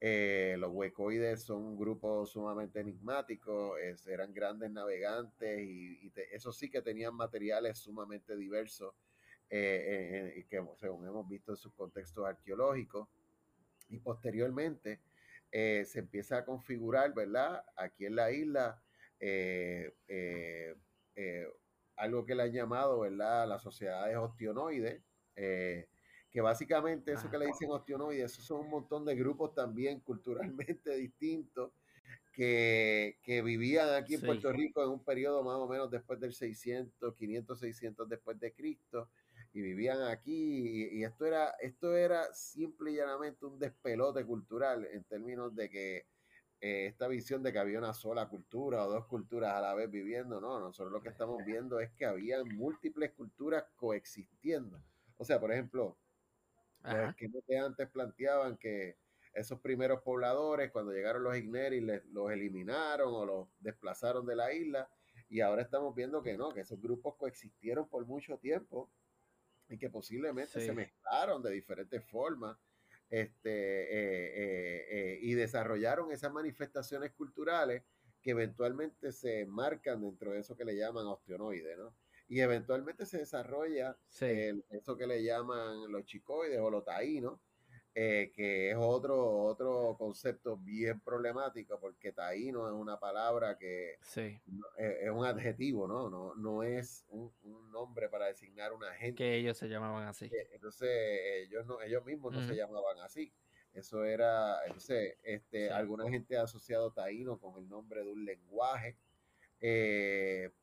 Speaker 2: Eh, los huecoides son un grupo sumamente enigmático, eran grandes navegantes y, eso sí que tenían materiales sumamente diversos eh, que según hemos visto en sus contextos arqueológicos, y posteriormente se empieza a configurar, ¿verdad? Aquí en la isla, algo que le han llamado, ¿verdad? Las sociedades ostionoides, que básicamente eso que le dicen ostionoides, esos son un montón de grupos también culturalmente distintos que, vivían aquí en Puerto Rico en un periodo más o menos después del 600, 500, 600 después de Cristo y vivían aquí y, esto era esto era simple y llanamente un despelote cultural en términos de que eh, esta visión de que había una sola cultura o dos culturas a la vez viviendo, no, nosotros lo que estamos viendo es que había múltiples culturas coexistiendo. O sea, por ejemplo, los que antes planteaban que esos primeros pobladores, cuando llegaron los Igneris, los eliminaron o los desplazaron de la isla. Y ahora estamos viendo que no, que esos grupos coexistieron por mucho tiempo y que posiblemente se mezclaron de diferentes formas este, eh, eh, eh, y desarrollaron esas manifestaciones culturales que eventualmente se marcan dentro de eso que le llaman ostionoides, ¿no? Y eventualmente se desarrolla eso que le llaman los chicoides o los taínos, eh, que es otro, otro concepto bien problemático, porque taíno es una palabra que
Speaker 1: sí.
Speaker 2: Eh, es, un adjetivo, ¿no? No, no es un, nombre para designar una gente.
Speaker 1: Que ellos se llamaban así.
Speaker 2: Eh, entonces, ellos, no, ellos mismos no se llamaban así. Eso era, entonces, este, alguna gente ha asociado taíno con el nombre de un lenguaje,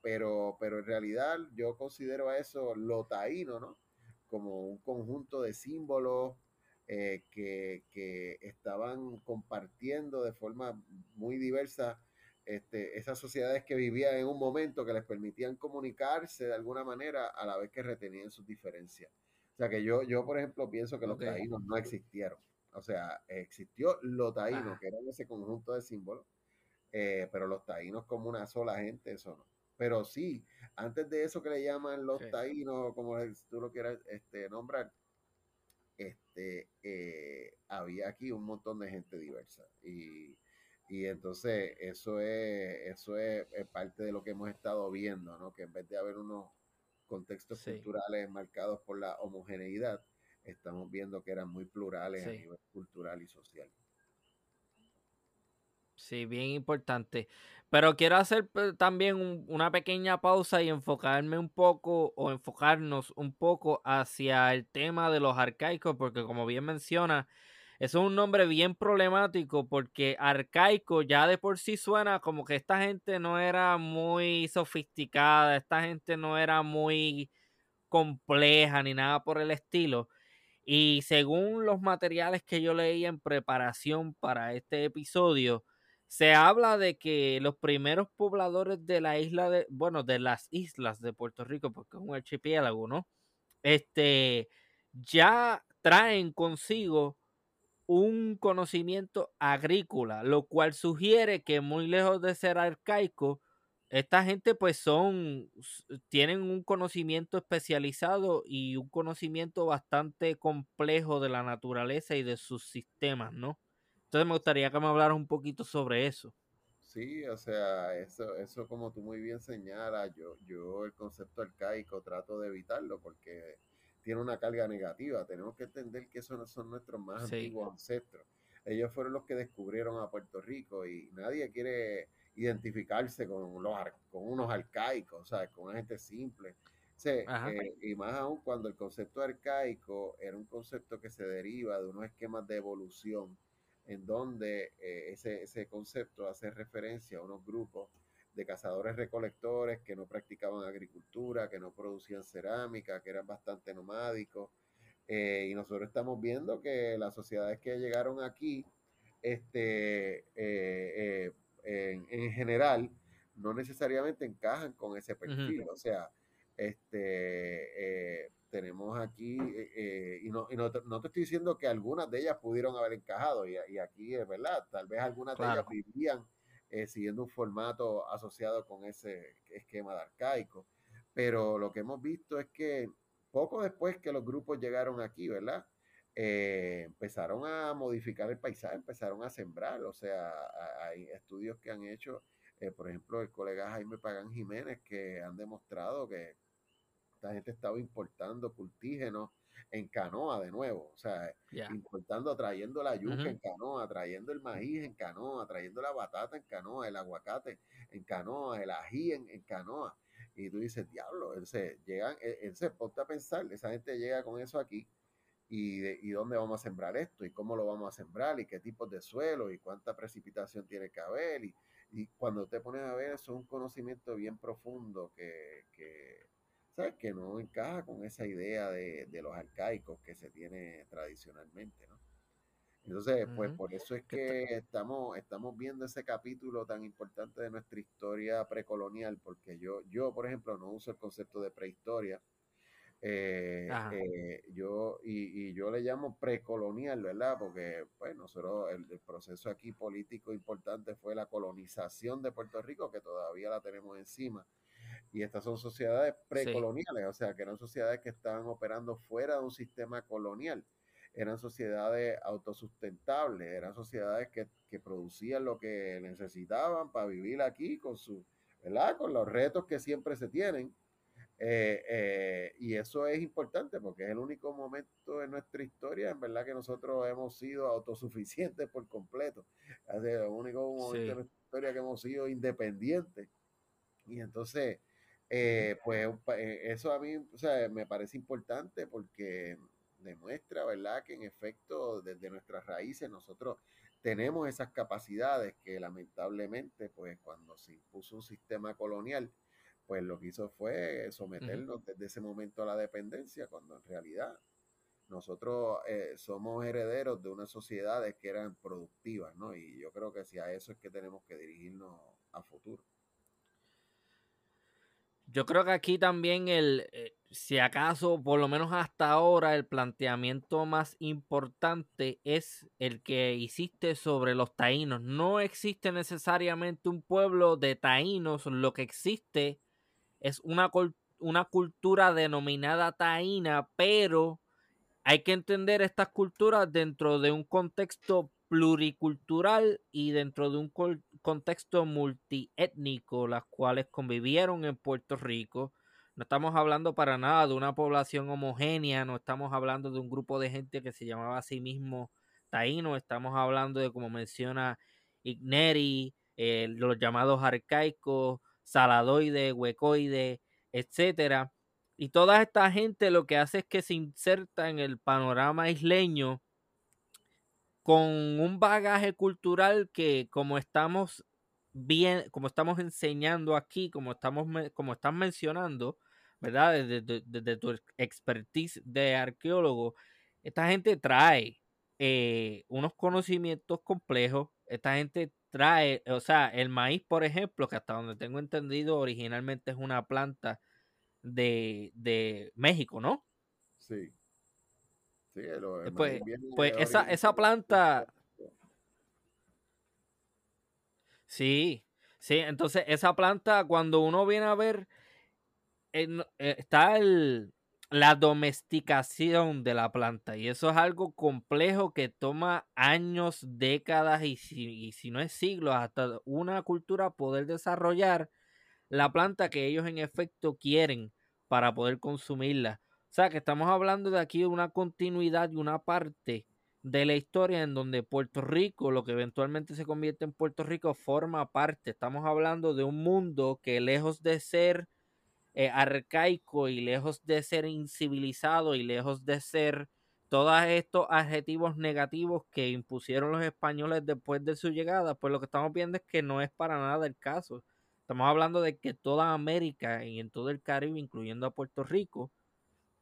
Speaker 2: pero, pero en realidad yo considero a eso lo taíno, ¿no? Como un conjunto de símbolos eh, que, estaban compartiendo de forma muy diversa este, esas sociedades que vivían en un momento que les permitían comunicarse de alguna manera a la vez que retenían sus diferencias. O sea que yo, yo por ejemplo, pienso que los taínos no existieron. O sea, existió lo taíno, que era ese conjunto de símbolos, eh, pero los taínos como una sola gente, eso no. Pero sí, antes de eso que le llaman los taínos, como tú lo quieras este, nombrar, este, eh, había aquí un montón de gente diversa. Y, entonces eso es, eso es, parte de lo que hemos estado viendo, ¿no? Que en vez de haber unos contextos culturales marcados por la homogeneidad, estamos viendo que eran muy plurales a nivel cultural y social.
Speaker 1: Sí, bien importante. Pero quiero hacer también una pequeña pausa y enfocarme un poco o enfocarnos un poco hacia el tema de los arcaicos, porque como bien menciona, eso es un nombre bien problemático porque arcaico ya de por sí suena como que esta gente no era muy sofisticada, esta gente no era muy compleja ni nada por el estilo. Y según los materiales que yo leí en preparación para este episodio, se habla de que los primeros pobladores de la isla de, bueno, de las islas de Puerto Rico, porque es un archipiélago, ¿no? Este, ya traen consigo un conocimiento agrícola, lo cual sugiere que muy lejos de ser arcaico, esta gente pues son, tienen un conocimiento especializado y un conocimiento bastante complejo de la naturaleza y de sus sistemas, ¿no? Entonces me gustaría que me hablaras un poquito sobre eso.
Speaker 2: Sí, o sea, eso, eso como tú muy bien señalas, yo, yo el concepto arcaico trato de evitarlo porque tiene una carga negativa. Tenemos que entender que esos no son nuestros más antiguos ancestros. Ellos fueron los que descubrieron a Puerto Rico y nadie quiere identificarse con, los, con unos arcaicos, o sea, con una gente simple. Eh, y más aún cuando el concepto arcaico era un concepto que se deriva de unos esquemas de evolución en donde eh, ese, ese concepto hace referencia a unos grupos de cazadores recolectores que no practicaban agricultura, que no producían cerámica, que eran bastante nomádicos. Eh, y nosotros estamos viendo que las sociedades que llegaron aquí, este, eh, en, general, no necesariamente encajan con ese perfil. O sea, este, tenemos aquí, eh, eh, y, no, y no, te, estoy diciendo que algunas de ellas pudieron haber encajado, y, aquí es verdad, tal vez algunas de ellas vivían eh, siguiendo un formato asociado con ese esquema de arcaico, pero lo que hemos visto es que poco después que los grupos llegaron aquí, ¿verdad? empezaron a modificar el paisaje, empezaron a sembrar, o sea, hay estudios que han hecho, por ejemplo, el colega Jaime Pagán Jiménez, que han demostrado que esta gente estaba importando cultígenos en canoa de nuevo, o sea, importando, trayendo la yuca en canoa, trayendo el maíz en canoa, trayendo la batata en canoa, el aguacate en canoa, el ají en, canoa. Y tú dices, diablo, él se, llegan, él, se ponte a pensar, esa gente llega con eso aquí y, de, y dónde vamos a sembrar esto y cómo lo vamos a sembrar y qué tipos de suelo y cuánta precipitación tiene que haber. Y, y cuando te pones a ver, eso es un conocimiento bien profundo que, que ¿sabes? Que no encaja con esa idea de, los arcaicos que se tiene tradicionalmente, ¿no? Entonces, pues por eso es que estamos, estamos viendo ese capítulo tan importante de nuestra historia precolonial, porque yo, yo, por ejemplo, no uso el concepto de prehistoria. Eh, eh, yo, y, yo le llamo precolonial, ¿verdad? Porque, pues, nosotros, el, el, proceso aquí político importante fue la colonización de Puerto Rico, que todavía la tenemos encima. Y estas son sociedades precoloniales, o sea, que eran sociedades que estaban operando fuera de un sistema colonial. Eran sociedades autosustentables, eran sociedades que, producían lo que necesitaban para vivir aquí con su, ¿verdad? Con los retos que siempre se tienen. Eh, eh, y eso es importante porque es el único momento en nuestra historia, en verdad, que nosotros hemos sido autosuficientes por completo. Es el único momento en nuestra historia que hemos sido independientes. Y entonces, eh, pues eh, eso a mí o sea, me parece importante porque demuestra, ¿verdad?, que en efecto desde nuestras raíces nosotros tenemos esas capacidades que lamentablemente, pues cuando se impuso un sistema colonial, pues lo que hizo fue someternos desde ese momento a la dependencia, cuando en realidad nosotros eh, somos herederos de unas sociedades que eran productivas, ¿no? Y yo creo que si a eso es que tenemos que dirigirnos a futuro.
Speaker 1: Yo creo que aquí también el, eh, si acaso, por lo menos hasta ahora, el planteamiento más importante es el que hiciste sobre los taínos. No existe necesariamente un pueblo de taínos, lo que existe es una, una cultura denominada taína, pero hay que entender estas culturas dentro de un contexto pluricultural y dentro de un contexto multiétnico, las cuales convivieron en Puerto Rico. No estamos hablando para nada de una población homogénea, no estamos hablando de un grupo de gente que se llamaba a sí mismo taíno, estamos hablando de, como menciona Igneri, eh, los llamados arcaicos, saladoide, huecoide, etcétera. Y toda esta gente lo que hace es que se inserta en el panorama isleño con un bagaje cultural que como estamos bien, como estamos enseñando aquí, como estamos como están mencionando, ¿verdad? Desde, tu expertise de arqueólogo, esta gente trae eh, unos conocimientos complejos, esta gente trae, o sea, el maíz, por ejemplo, que hasta donde tengo entendido originalmente es una planta de, de México, ¿no?
Speaker 2: Sí.
Speaker 1: Eh, pues, pues esa, esa planta. Sí, sí, entonces esa planta, cuando uno viene a ver, eh, eh, está el, la domesticación de la planta y eso es algo complejo que toma años, décadas y si, y si no es siglos, hasta una cultura poder desarrollar la planta que ellos en efecto quieren para poder consumirla. O sea, que estamos hablando de aquí de una continuidad y una parte de la historia en donde Puerto Rico, lo que eventualmente se convierte en Puerto Rico, forma parte. Estamos hablando de un mundo que lejos de ser eh, arcaico y lejos de ser incivilizado y lejos de ser todos estos adjetivos negativos que impusieron los españoles después de su llegada, pues lo que estamos viendo es que no es para nada el caso. Estamos hablando de que toda América y en todo el Caribe, incluyendo a Puerto Rico,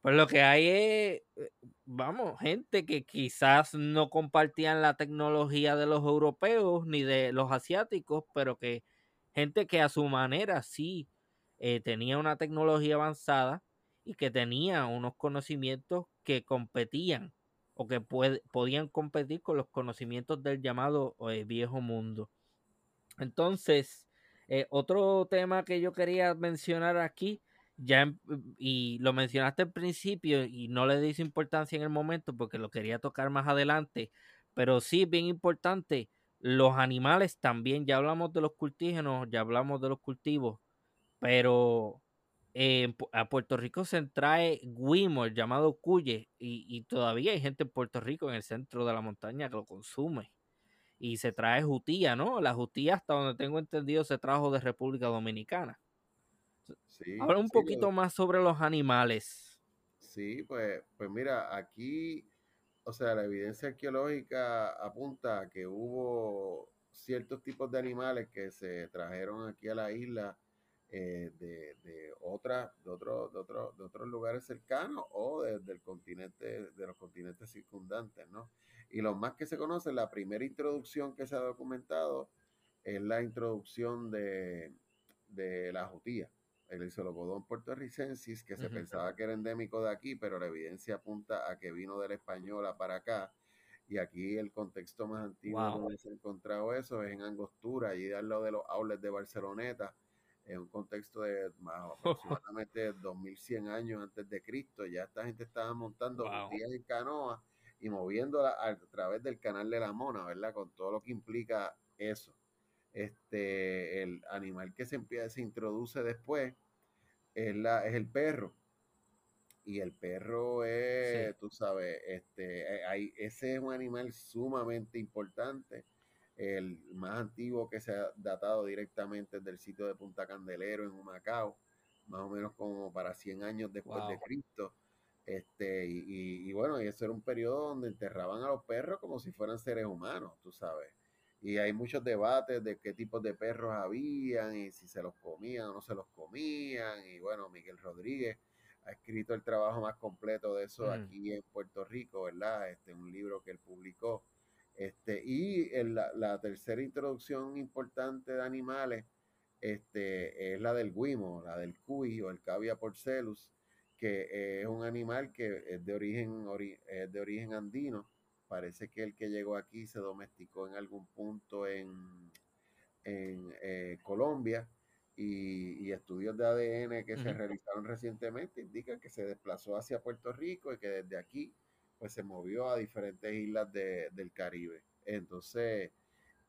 Speaker 1: pues lo que hay es, eh, vamos, gente que quizás no compartían la tecnología de los europeos ni de los asiáticos, pero que gente que a su manera sí eh, tenía una tecnología avanzada y que tenía unos conocimientos que competían o que podían competir con los conocimientos del llamado eh, viejo mundo. Entonces, otro tema que yo quería mencionar aquí ya y lo mencionaste al principio y no le di importancia en el momento porque lo quería tocar más adelante, pero sí bien importante, los animales también, ya hablamos de los cultígenos, ya hablamos de los cultivos, pero a Puerto Rico se trae el llamado cuye, y, todavía hay gente en Puerto Rico, en el centro de la montaña, que lo consume. Y se trae jutía, ¿no? La jutía, hasta donde tengo entendido, se trajo de República Dominicana. Sí, Habla un poquito más sobre los animales.
Speaker 2: Sí, pues, pues mira, aquí, o sea, la evidencia arqueológica apunta a que hubo ciertos tipos de animales que se trajeron aquí a la isla eh, de, de, otra, de, otro, de, otro, de otros lugares cercanos o desde el continente, de los continentes circundantes, ¿no? Y lo más que se conoce, la primera introducción que se ha documentado es la introducción de, de la jutía, el Isolopodón puertorricensis, que se pensaba que era endémico de aquí, pero la evidencia apunta a que vino de la española para acá. Y aquí el contexto más antiguo donde se ha encontrado eso es en Angostura, allí al lado de los aules de Barceloneta, en un contexto de más aproximadamente 2100 años antes de Cristo. Ya esta gente estaba montando wow. en canoa y moviéndola a, través del canal de la Mona, ¿verdad? Con todo lo que implica eso. Este, el animal que se empieza, se introduce después es, la, es el perro. Y el perro es, tú sabes, este, eh, hay, ese es un animal sumamente importante el más antiguo que se ha datado directamente del sitio de Punta Candelero en Humacao, más o menos como para 100 años después de Cristo. Este, y, y, bueno, y eso era un periodo donde enterraban a los perros como si fueran seres humanos, tú sabes. Y hay muchos debates de qué tipos de perros habían y si se los comían o no se los comían. Y bueno, Miguel Rodríguez ha escrito el trabajo más completo de eso mm. aquí en Puerto Rico, ¿verdad? Este, un libro que él publicó este, y la, tercera introducción importante de animales este, es la del guimo, la del cuy o el cavia porcelus, que es un animal que es de origen, de origen andino. Parece que el que llegó aquí se domesticó en algún punto en, en eh, Colombia y, estudios de ADN que se realizaron recientemente indican que se desplazó hacia Puerto Rico y que desde aquí pues se movió a diferentes islas del Caribe. Entonces,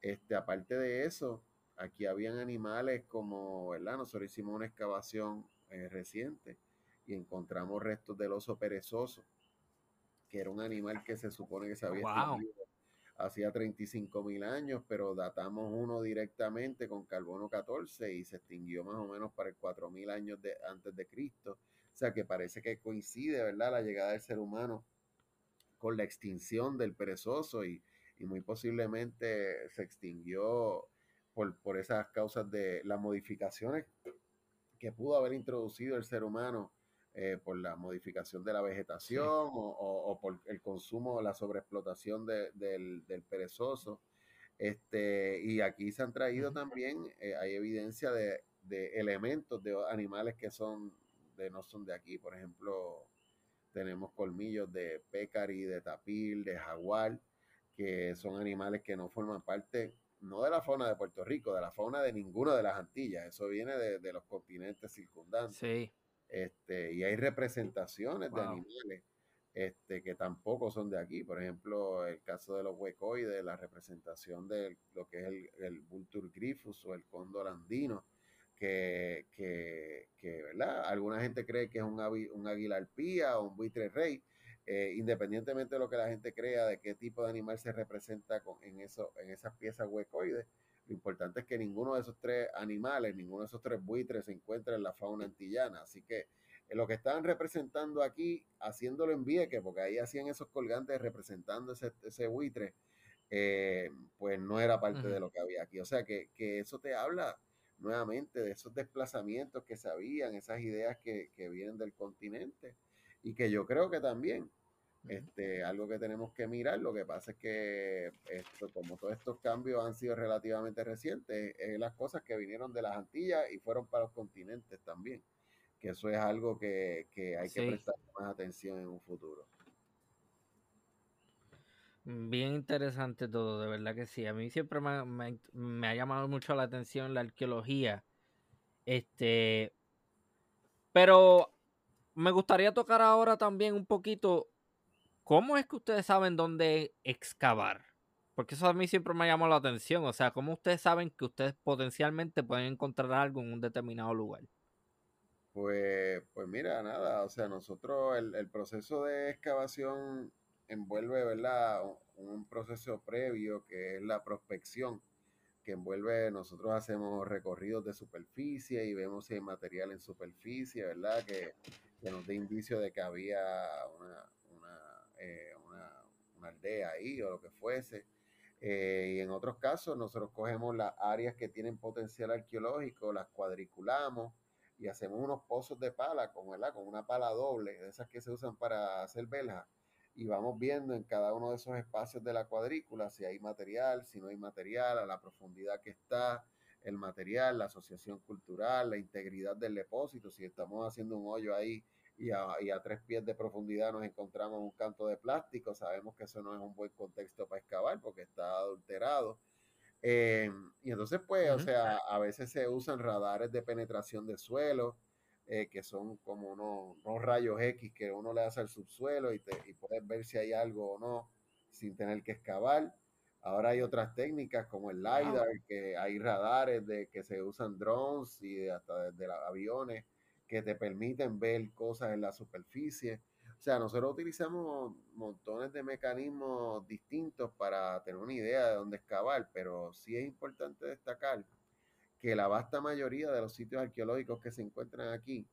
Speaker 2: este, aparte de eso, aquí habían animales como, ¿verdad? Nosotros hicimos una excavación eh, reciente y encontramos restos del oso perezoso, que era un animal que se supone que se había extinguido hacía 35 mil años, pero datamos uno directamente con carbono 14 y se extinguió más o menos para el 4 mil años de, antes de Cristo. O sea que parece que coincide, ¿verdad? La llegada del ser humano con la extinción del perezoso y, muy posiblemente se extinguió por, por, esas causas de las modificaciones que pudo haber introducido el ser humano eh, por la modificación de la vegetación o, por el consumo, la sobreexplotación del, perezoso. Este, y aquí se han traído también, eh, hay evidencia de, de, elementos de animales que son de, no son de aquí, por ejemplo, tenemos colmillos de pécari, de tapir, de jaguar, que son animales que no forman parte, no de la fauna de Puerto Rico, de la fauna de ninguna de las Antillas. Eso viene de, los continentes circundantes. Sí. Este, y hay representaciones de animales este, que tampoco son de aquí. Por ejemplo, el caso de los huecoides, la representación de lo que es el, el Vultur grifus o el cóndor andino que, que, ¿verdad? Alguna gente cree que es un, un águila arpía o un buitre rey, eh, independientemente de lo que la gente crea de qué tipo de animal se representa con, en, eso, en esas piezas huecoides, lo importante es que ninguno de esos tres animales, ninguno de esos tres buitres se encuentra en la fauna antillana. Así que eh, lo que estaban representando aquí, haciéndolo en Vieques, porque ahí hacían esos colgantes representando ese, ese buitre, eh, pues no era parte de lo que había aquí. O sea que, que eso te habla nuevamente de esos desplazamientos que sabían, esas ideas que, vienen del continente y que yo creo que también este, algo que tenemos que mirar, lo que pasa es que esto, como todos estos cambios han sido relativamente recientes, es las cosas que vinieron de las Antillas y fueron para los continentes también, que eso es algo que, hay que prestar más atención en un futuro.
Speaker 1: Bien interesante todo, de verdad que sí. A mí siempre me, ha llamado mucho la atención la arqueología. Este. Pero me gustaría tocar ahora también un poquito. ¿Cómo es que ustedes saben dónde excavar? Porque eso a mí siempre me llamado la atención. O sea, ¿cómo ustedes saben que ustedes potencialmente pueden encontrar algo en un determinado lugar?
Speaker 2: Pues, pues mira, nada, o sea, nosotros el, proceso de excavación envuelve, ¿verdad? Un, proceso previo que es la prospección, que envuelve, nosotros hacemos recorridos de superficie y vemos si hay material en superficie, ¿verdad? Que, que nos dé indicio de que había una, eh, una- una aldea ahí o lo que fuese. Eh, y en otros casos, nosotros cogemos las áreas que tienen potencial arqueológico, las cuadriculamos y hacemos unos pozos de pala, con, ¿verdad? con una pala doble, de esas que se usan para hacer verjas, y vamos viendo en cada uno de esos espacios de la cuadrícula si hay material, si no hay material, a la profundidad que está el material, la asociación cultural, la integridad del depósito, si estamos haciendo un hoyo ahí y a, y a tres pies de profundidad nos encontramos un canto de plástico, sabemos que eso no es un buen contexto para excavar porque está adulterado. Eh, y entonces, pues, o sea, a veces se usan radares de penetración de suelo, eh, que son como unos, unos rayos X que uno le hace al subsuelo y, te, y puedes ver si hay algo o no sin tener que excavar. Ahora hay otras técnicas como el LiDAR,
Speaker 1: Wow.
Speaker 2: que hay radares de que se usan drones y de- hasta desde los aviones que te permiten ver cosas en la superficie. O sea, nosotros utilizamos montones de mecanismos distintos para tener una idea de dónde excavar, pero sí es importante destacar que la vasta mayoría de los sitios arqueológicos que se encuentran aquí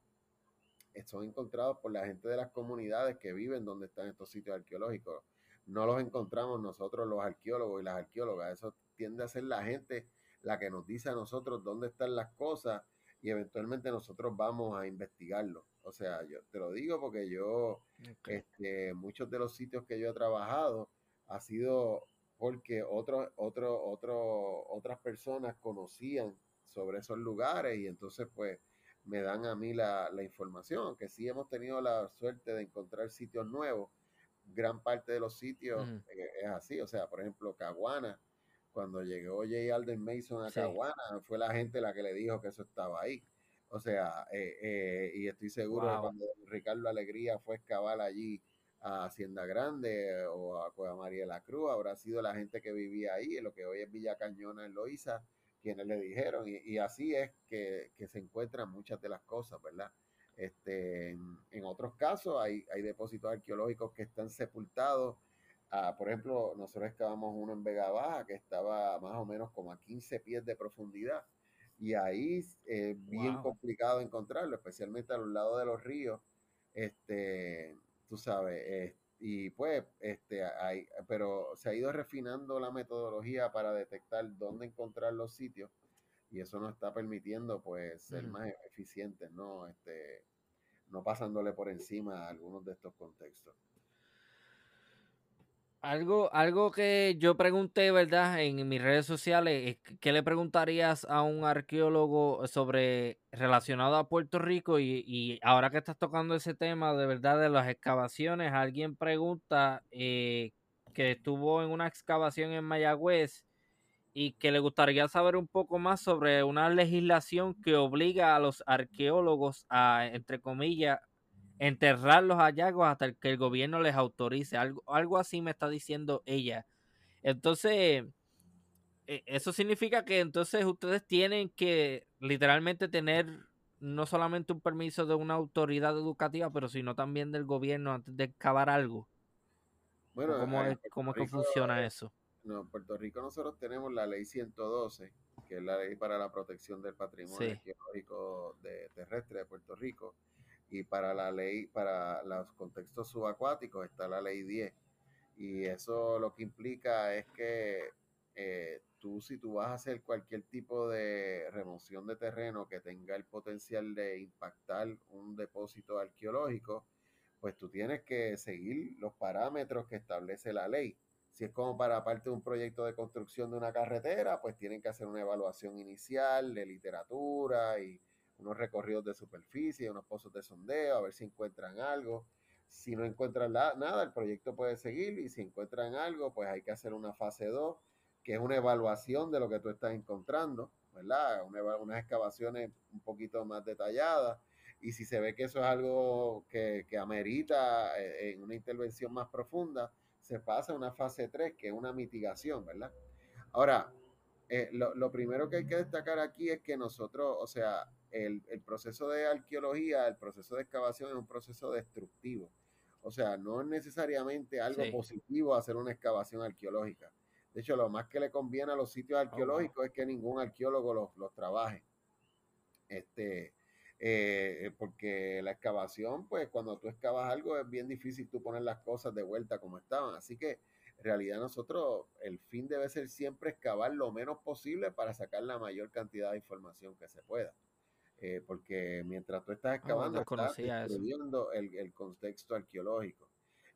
Speaker 2: eh, son encontrados por la gente de las comunidades que viven donde están estos sitios arqueológicos. No los encontramos nosotros los arqueólogos y las arqueólogas. Eso tiende a ser la gente la que nos dice a nosotros dónde están las cosas y eventualmente nosotros vamos a investigarlo. O sea, yo te lo digo porque yo, este, muchos de los sitios que yo he trabajado ha sido porque otros, otros, otros, otras personas conocían sobre esos lugares y entonces pues me dan a mí la, la información, aunque sí hemos tenido la suerte de encontrar sitios nuevos, gran parte de los sitios eh, es así, o sea, por ejemplo, Caguana, cuando llegó J. Alden Mason a
Speaker 1: Sí.
Speaker 2: Caguana, fue la gente la que le dijo que eso estaba ahí. O sea, eh, eh, y estoy seguro que cuando Ricardo Alegría fue a excavar allí a Hacienda Grande o a Cueva María de la Cruz, habrá sido la gente que vivía ahí, en lo que hoy es Villa Cañona en Loíza, quienes le dijeron, y, y así es que, que, se encuentran muchas de las cosas, ¿verdad? Este, en, en otros casos hay, hay, depósitos arqueológicos que están sepultados. Ah, por ejemplo, nosotros excavamos uno en Vega Baja que estaba más o menos como a 15 pies de profundidad. Y ahí es eh, bien complicado encontrarlo, especialmente a los lados de los ríos. Este, tú sabes, eh, y pues, este, hay, pero se ha ido refinando la metodología para detectar dónde encontrar los sitios y eso nos está permitiendo pues ser
Speaker 1: Ujú.
Speaker 2: más eficientes, ¿no? Este, no pasándole por encima a algunos de estos contextos.
Speaker 1: Algo, algo que yo pregunté, ¿verdad? En mis redes sociales, es ¿qué le preguntarías a un arqueólogo sobre relacionado a Puerto Rico? Y, y ahora que estás tocando ese tema de verdad de las excavaciones, alguien pregunta eh, que estuvo en una excavación en Mayagüez y que le gustaría saber un poco más sobre una legislación que obliga a los arqueólogos a, entre comillas, enterrar los hallazgos hasta que el gobierno les autorice. Algo, algo así me está diciendo ella. Entonces, eh, eso significa que entonces ustedes tienen que literalmente tener no solamente un permiso de una autoridad educativa, pero sino también del gobierno antes de excavar algo.
Speaker 2: Bueno,
Speaker 1: ¿Cómo es, cómo es que
Speaker 2: Rico,
Speaker 1: funciona eso?
Speaker 2: No, en Puerto Rico nosotros tenemos la ley 112, que es la ley para la protección del patrimonio
Speaker 1: Sí.
Speaker 2: arqueológico de, terrestre de Puerto Rico. Y para la ley, para los contextos subacuáticos está la ley 10. Y eso lo que implica es que eh, tú, si tú vas a hacer cualquier tipo de remoción de terreno que tenga el potencial de impactar un depósito arqueológico, pues tú tienes que seguir los parámetros que establece la ley. Si es como para parte de un proyecto de construcción de una carretera, pues tienen que hacer una evaluación inicial de literatura y unos recorridos de superficie, unos pozos de sondeo, a ver si encuentran algo. Si no encuentran la, nada, el proyecto puede seguir y si encuentran algo, pues hay que hacer una fase 2, que es una evaluación de lo que tú estás encontrando, ¿verdad? Una, unas excavaciones un poquito más detalladas y si se ve que eso es algo que, que amerita eh, en una intervención más profunda, se pasa a una fase 3, que es una mitigación, ¿verdad? Ahora, eh, lo, lo, primero que hay que destacar aquí es que nosotros, o sea, el, proceso de arqueología, el proceso de excavación es un proceso destructivo. O sea, no es necesariamente algo positivo hacer una excavación arqueológica. De hecho, lo más que le conviene a los sitios oh, arqueológicos es que ningún arqueólogo los, los trabaje. Este, eh, porque la excavación, pues cuando tú excavas algo es bien difícil tú poner las cosas de vuelta como estaban. Así que en realidad nosotros, el fin debe ser siempre excavar lo menos posible para sacar la mayor cantidad de información que se pueda. Eh, porque mientras tú estás ah, excavando, estás destruyendo el, el, contexto arqueológico.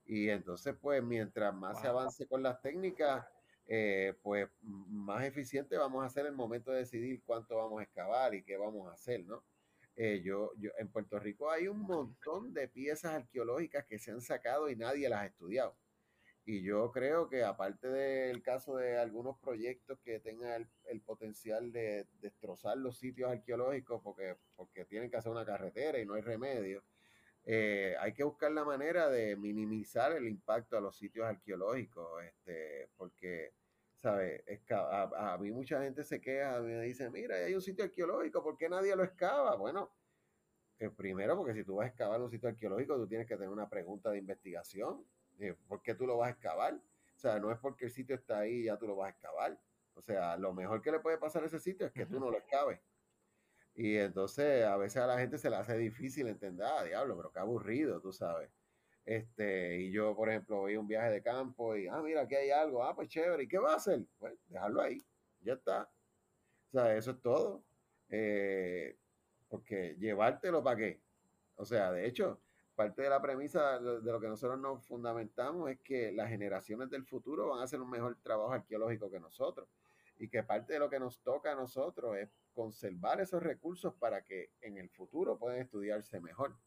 Speaker 2: Y entonces, pues, mientras más se avance con las técnicas, eh, pues más eficiente vamos a hacer el momento de decidir cuánto vamos a excavar y qué vamos a hacer, ¿no? Eh, yo, yo, en Puerto Rico hay un montón de piezas arqueológicas que se han sacado y nadie las ha estudiado. Y yo creo que aparte del caso de algunos proyectos que tengan el, potencial de destrozar los sitios arqueológicos porque, porque tienen que hacer una carretera y no hay remedio, eh, hay que buscar la manera de minimizar el impacto a los sitios arqueológicos, este, porque, ¿sabes? A, a, mí mucha gente se queja, me dice, mira, hay un sitio arqueológico, ¿por qué nadie lo excava? Bueno, eh, primero porque si tú vas a excavar un sitio arqueológico, tú tienes que tener una pregunta de investigación, ¿por qué tú lo vas a excavar? O sea, no es porque el sitio está ahí y ya tú lo vas a excavar. O sea, lo mejor que le puede pasar a ese sitio es que tú no lo excaves. Y entonces a veces a la gente se le hace difícil entender, ah, diablo, pero qué aburrido, tú sabes. Este, y yo, por ejemplo, voy a un viaje de campo y, ah, mira, aquí hay algo, ah, pues chévere, ¿y qué va a hacer? Pues dejarlo ahí, ya está. O sea, eso es todo. Eh, porque llevártelo para qué. O sea, de hecho, parte de la premisa de lo que nosotros nos fundamentamos es que las generaciones del futuro van a hacer un mejor trabajo arqueológico que nosotros y que parte de lo que nos toca a nosotros es conservar esos recursos para que en el futuro puedan estudiarse mejor.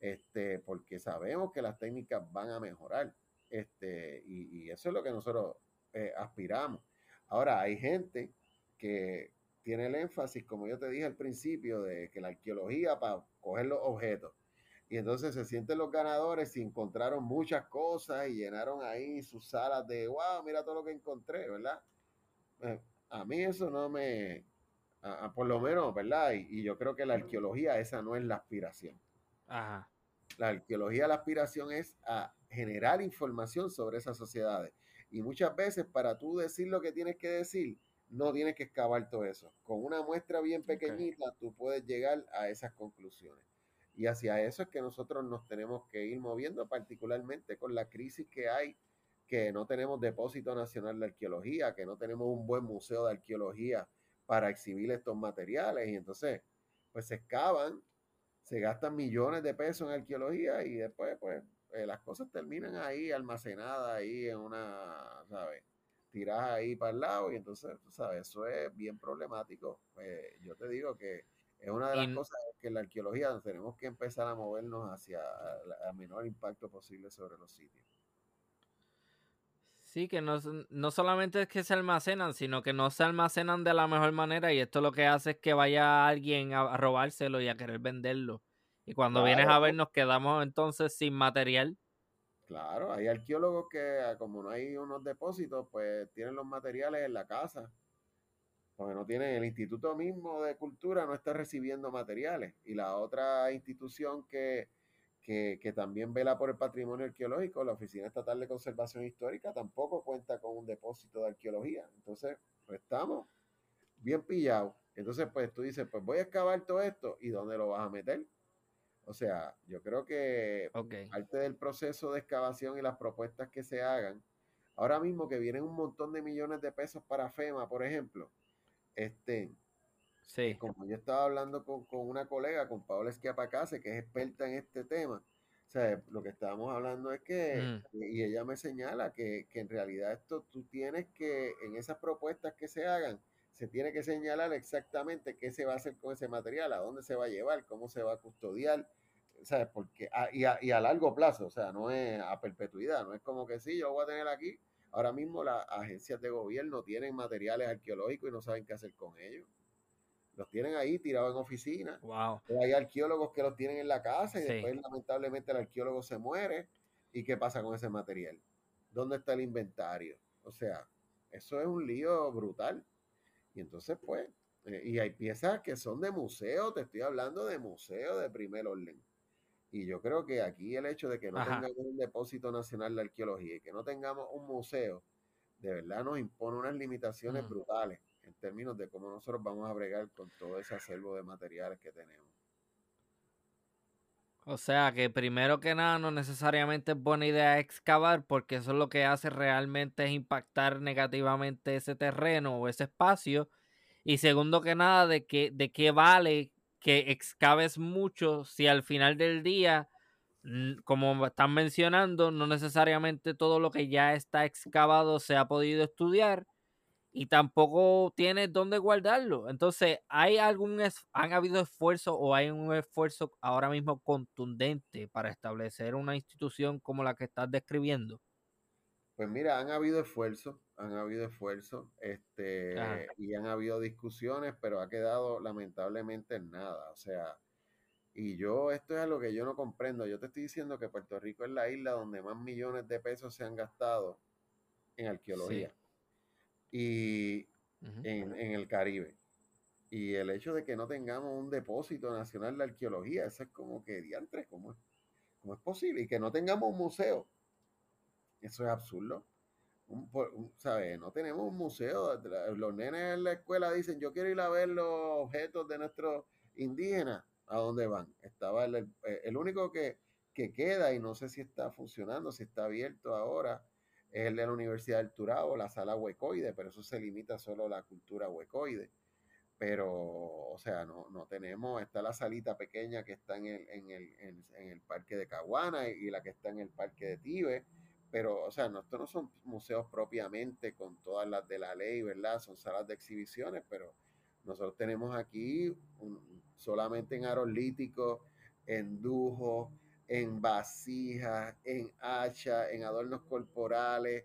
Speaker 2: Este, porque sabemos que las técnicas van a mejorar. Este, y, eso es lo que nosotros eh, aspiramos. Ahora, hay gente que tiene el énfasis, como yo te dije al principio, de que la arqueología para coger los objetos. Y entonces se sienten los ganadores y encontraron muchas cosas y llenaron ahí sus salas de, wow, mira todo lo que encontré, ¿verdad? Eh, a mí eso no me, por lo menos, ¿verdad? Y, yo creo que la arqueología esa no es la aspiración. Ajá. La arqueología, la aspiración es a generar información sobre esas sociedades. Y muchas veces para tú decir lo que tienes que decir, no tienes que excavar todo eso. Con una muestra bien pequeñita, tú puedes llegar a esas conclusiones. Y hacia eso es que nosotros nos tenemos que ir moviendo, particularmente con la crisis que hay, que no tenemos depósito nacional de arqueología, que no tenemos un buen museo de arqueología para exhibir estos materiales. Y entonces, pues se excavan, se gastan millones de pesos en arqueología y después, pues, eh, las cosas terminan ahí almacenadas ahí en una, ¿sabes? Tiradas ahí para el lado y entonces, ¿sabes? Eso es bien problemático. Eh, yo te digo que es una de las cosas que en la arqueología tenemos que empezar a movernos hacia el menor impacto posible sobre los sitios.
Speaker 1: Sí, que no, no solamente es que se almacenan, sino que no se almacenan de la mejor manera y esto lo que hace es que vaya alguien a, robárselo y a querer venderlo. Y cuando vienes a ver nos quedamos entonces sin material.
Speaker 2: Claro, hay arqueólogos que ah, como no hay unos depósitos, pues tienen los materiales en la casa. Porque no tienen, el instituto mismo de cultura no está recibiendo materiales. Y la otra institución que, que, también vela por el patrimonio arqueológico, la Oficina Estatal de Conservación Histórica tampoco cuenta con un depósito de arqueología. Entonces, pues estamos bien pillados. Entonces, pues tú dices, pues voy a excavar todo esto y ¿dónde lo vas a meter? O sea, yo creo que parte del proceso de excavación y las propuestas que se hagan, ahora mismo que vienen un montón de millones de pesos para FEMA, por ejemplo, este, Sí. Como yo estaba hablando con, una colega, con Paola Esquiapacase, que es experta en este tema, o sea, lo que estábamos hablando es que, mm. y ella me señala que, en realidad esto tú tienes que, en esas propuestas que se hagan, se tiene que señalar exactamente qué se va a hacer con ese material, a dónde se va a llevar, cómo se va a custodiar, ¿sabes? Porque, y, a, y a largo plazo, o sea, no es a perpetuidad, no es como que sí, yo voy a tener aquí. Ahora mismo las agencias de gobierno tienen materiales arqueológicos y no saben qué hacer con ellos. Los tienen ahí tirados en oficina. Wow. Hay arqueólogos que los tienen en la casa y después lamentablemente el arqueólogo se muere. ¿Y qué pasa con ese material? ¿Dónde está el inventario? O sea, eso es un lío brutal. Y entonces, pues, Eh, y hay piezas que son de museo, te estoy hablando de museo de primer orden. Y yo creo que aquí el hecho de que no tengamos un depósito nacional de arqueología y que no tengamos un museo, de verdad nos impone unas limitaciones brutales en términos de cómo nosotros vamos a bregar con todo ese acervo de materiales que tenemos.
Speaker 1: O sea que primero que nada no necesariamente es buena idea excavar porque eso es lo que hace realmente es impactar negativamente ese terreno o ese espacio. Y segundo que nada, de que, de qué vale que excaves mucho si al final del día, como están mencionando, no necesariamente todo lo que ya está excavado se ha podido estudiar y tampoco tienes dónde guardarlo. Entonces, ¿hay algún han habido esfuerzo o hay un esfuerzo ahora mismo contundente para establecer una institución como la que estás describiendo?
Speaker 2: Pues mira, han habido esfuerzos, han habido esfuerzos, este, y han habido discusiones, pero ha quedado lamentablemente en nada. O sea, y yo, esto es algo que yo no comprendo. Yo te estoy diciendo que Puerto Rico es la isla donde más millones de pesos se han gastado en arqueología y en, el Caribe. Y el hecho de que no tengamos un depósito nacional de arqueología, eso es como que diantres, ¿cómo es, cómo es posible? Y que no tengamos un museo. Eso es absurdo. Un, No tenemos un museo. Los nenes en la escuela dicen, yo quiero ir a ver los objetos de nuestros indígenas. ¿A dónde van? Estaba el, el único que, que queda y no sé si está funcionando, si está abierto ahora, es el de la Universidad del Turabo, la sala huecoide, pero eso se limita solo a la cultura huecoide. Pero, o sea, no, no tenemos, está la salita pequeña que está en el, en el, en, el parque de Caguana y, la que está en el parque de Tibe, pero, o sea, no, estos no son museos propiamente con todas las de la ley, ¿verdad? Son salas de exhibiciones, pero nosotros tenemos aquí solamente en arolíticos, en dujos, en vasijas, en hacha, en adornos corporales.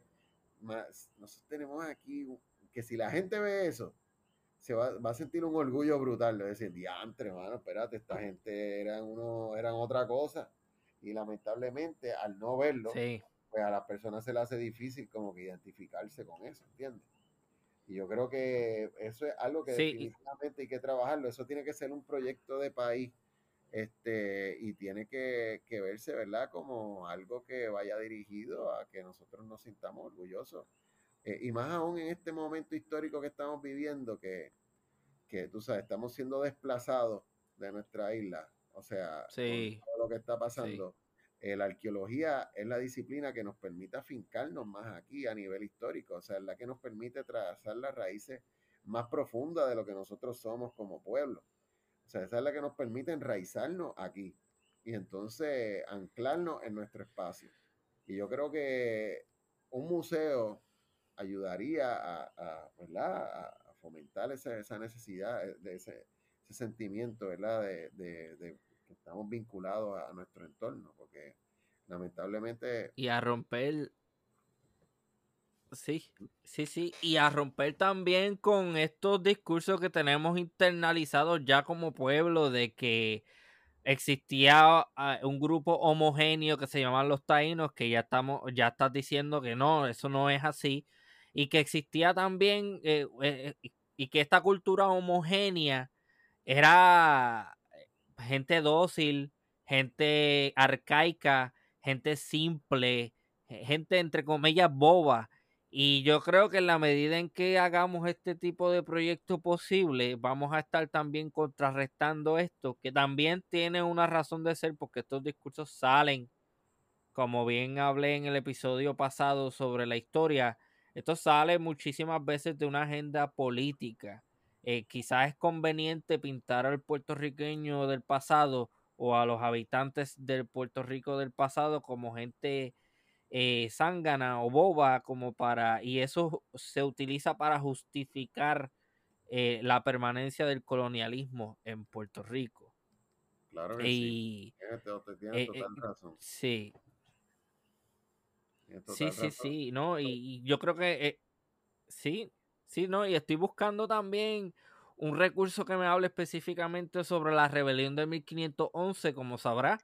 Speaker 2: Más, nosotros tenemos aquí que si la gente ve eso, se va, a sentir un orgullo brutal de decir, diantre, hermano, espérate, esta gente eran uno, eran otra cosa. Y lamentablemente, al no verlo, pues a las personas se le hace difícil como que identificarse con eso, ¿entiendes? Y yo creo que eso es algo que definitivamente hay que trabajarlo. Eso tiene que ser un proyecto de país este, y tiene que, verse, ¿verdad? Como algo que vaya dirigido a que nosotros nos sintamos orgullosos. Eh, y más aún en este momento histórico que estamos viviendo, que, que tú sabes, estamos siendo desplazados de nuestra isla. O sea, todo lo que está pasando. Eh, la arqueología es la disciplina que nos permite afincarnos más aquí a nivel histórico, o sea, es la que nos permite trazar las raíces más profundas de lo que nosotros somos como pueblo. O sea, esa es la que nos permite enraizarnos aquí y entonces anclarnos en nuestro espacio. Y yo creo que un museo ayudaría a, fomentar esa, necesidad, eh, de ese, sentimiento, ¿verdad? De, estamos vinculados a, nuestro entorno, porque lamentablemente...
Speaker 1: Y a romper Sí, sí, sí. Y a romper también con estos discursos que tenemos internalizados ya como pueblo de que existía ah, un grupo homogéneo que se llaman los taínos, que ya estamos, ya estás diciendo que no, eso no es así. Y que existía también, eh, eh, y que esta cultura homogénea era gente dócil, gente arcaica, gente simple, gente entre comillas boba y yo creo que en la medida en que hagamos este tipo de proyecto posible, vamos a estar también contrarrestando esto, que también tiene una razón de ser porque estos discursos salen, como bien hablé en el episodio pasado sobre la historia, esto sale muchísimas veces de una agenda política. Eh, quizás es conveniente pintar al puertorriqueño del pasado o a los habitantes del Puerto Rico del pasado como gente eh, zángana o boba como para y eso se utiliza para justificar eh, la permanencia del colonialismo en Puerto Rico.
Speaker 2: Claro que sí. Tienes, eh, total razón.
Speaker 1: Sí. Sí, sí, sí, no, y, yo creo que sí, sí, no, y estoy buscando también un recurso que me hable específicamente sobre la rebelión de 1511, como sabrá.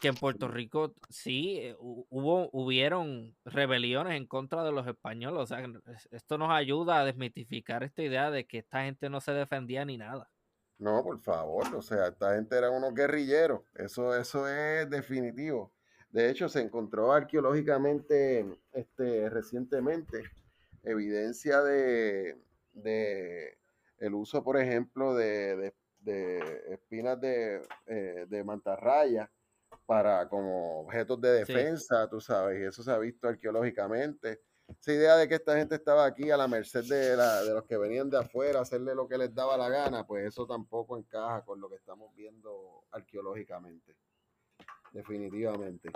Speaker 1: que en Puerto Rico sí eh, hubo, hubieron rebeliones en contra de los españoles. O sea, esto nos ayuda a desmitificar esta idea de que esta gente no se defendía ni nada.
Speaker 2: No, por favor, o sea, esta gente era unos guerrilleros, eso, eso es definitivo. De hecho, se encontró arqueológicamente este, recientemente evidencia de, el uso, por ejemplo, de, espinas de, eh, de mantarraya para como objetos de defensa, tú sabes, y eso se ha visto arqueológicamente. Esa idea de que esta gente estaba aquí a la merced de, la, de los que venían de afuera, hacerle lo que les daba la gana, pues eso tampoco encaja con lo que estamos viendo arqueológicamente. Definitivamente.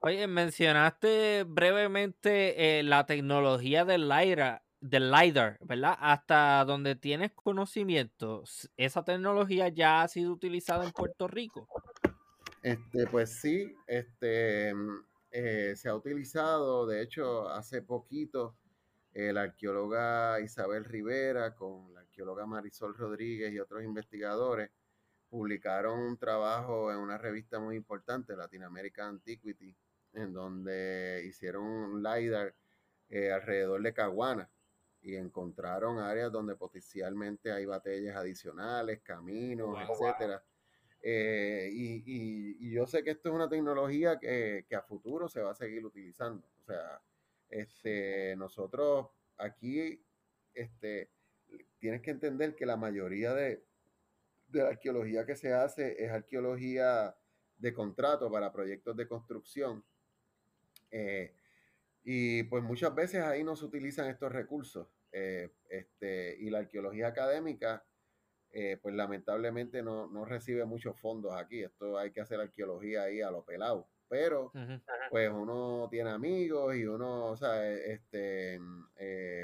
Speaker 1: Oye, mencionaste brevemente eh, la tecnología del LiDAR, del LiDAR, ¿verdad? Hasta donde tienes conocimiento, ¿esa tecnología ya ha sido utilizada en Puerto Rico?
Speaker 2: Este, pues sí, este, mm, eh, se ha utilizado, de hecho, hace poquito, la arqueóloga Isabel Rivera con la arqueóloga Marisol Rodríguez y otros investigadores publicaron un trabajo en una revista muy importante, Latin American Antiquity, en donde hicieron un LIDAR eh, alrededor de Caguana y encontraron áreas donde potencialmente hay batallas adicionales, caminos, etcétera. Eh, y, yo sé que esto es una tecnología que, a futuro se va a seguir utilizando. O sea, este, nosotros aquí, este, tienes que entender que la mayoría de, de la arqueología que se hace es arqueología de contrato para proyectos de construcción. Eh, y pues muchas veces ahí no se utilizan estos recursos. Eh, este, y la arqueología académica, eh, pues lamentablemente no, recibe muchos fondos aquí. Esto hay que hacer arqueología ahí a lo pelado. Pero, pues uno tiene amigos y uno, o sea, este,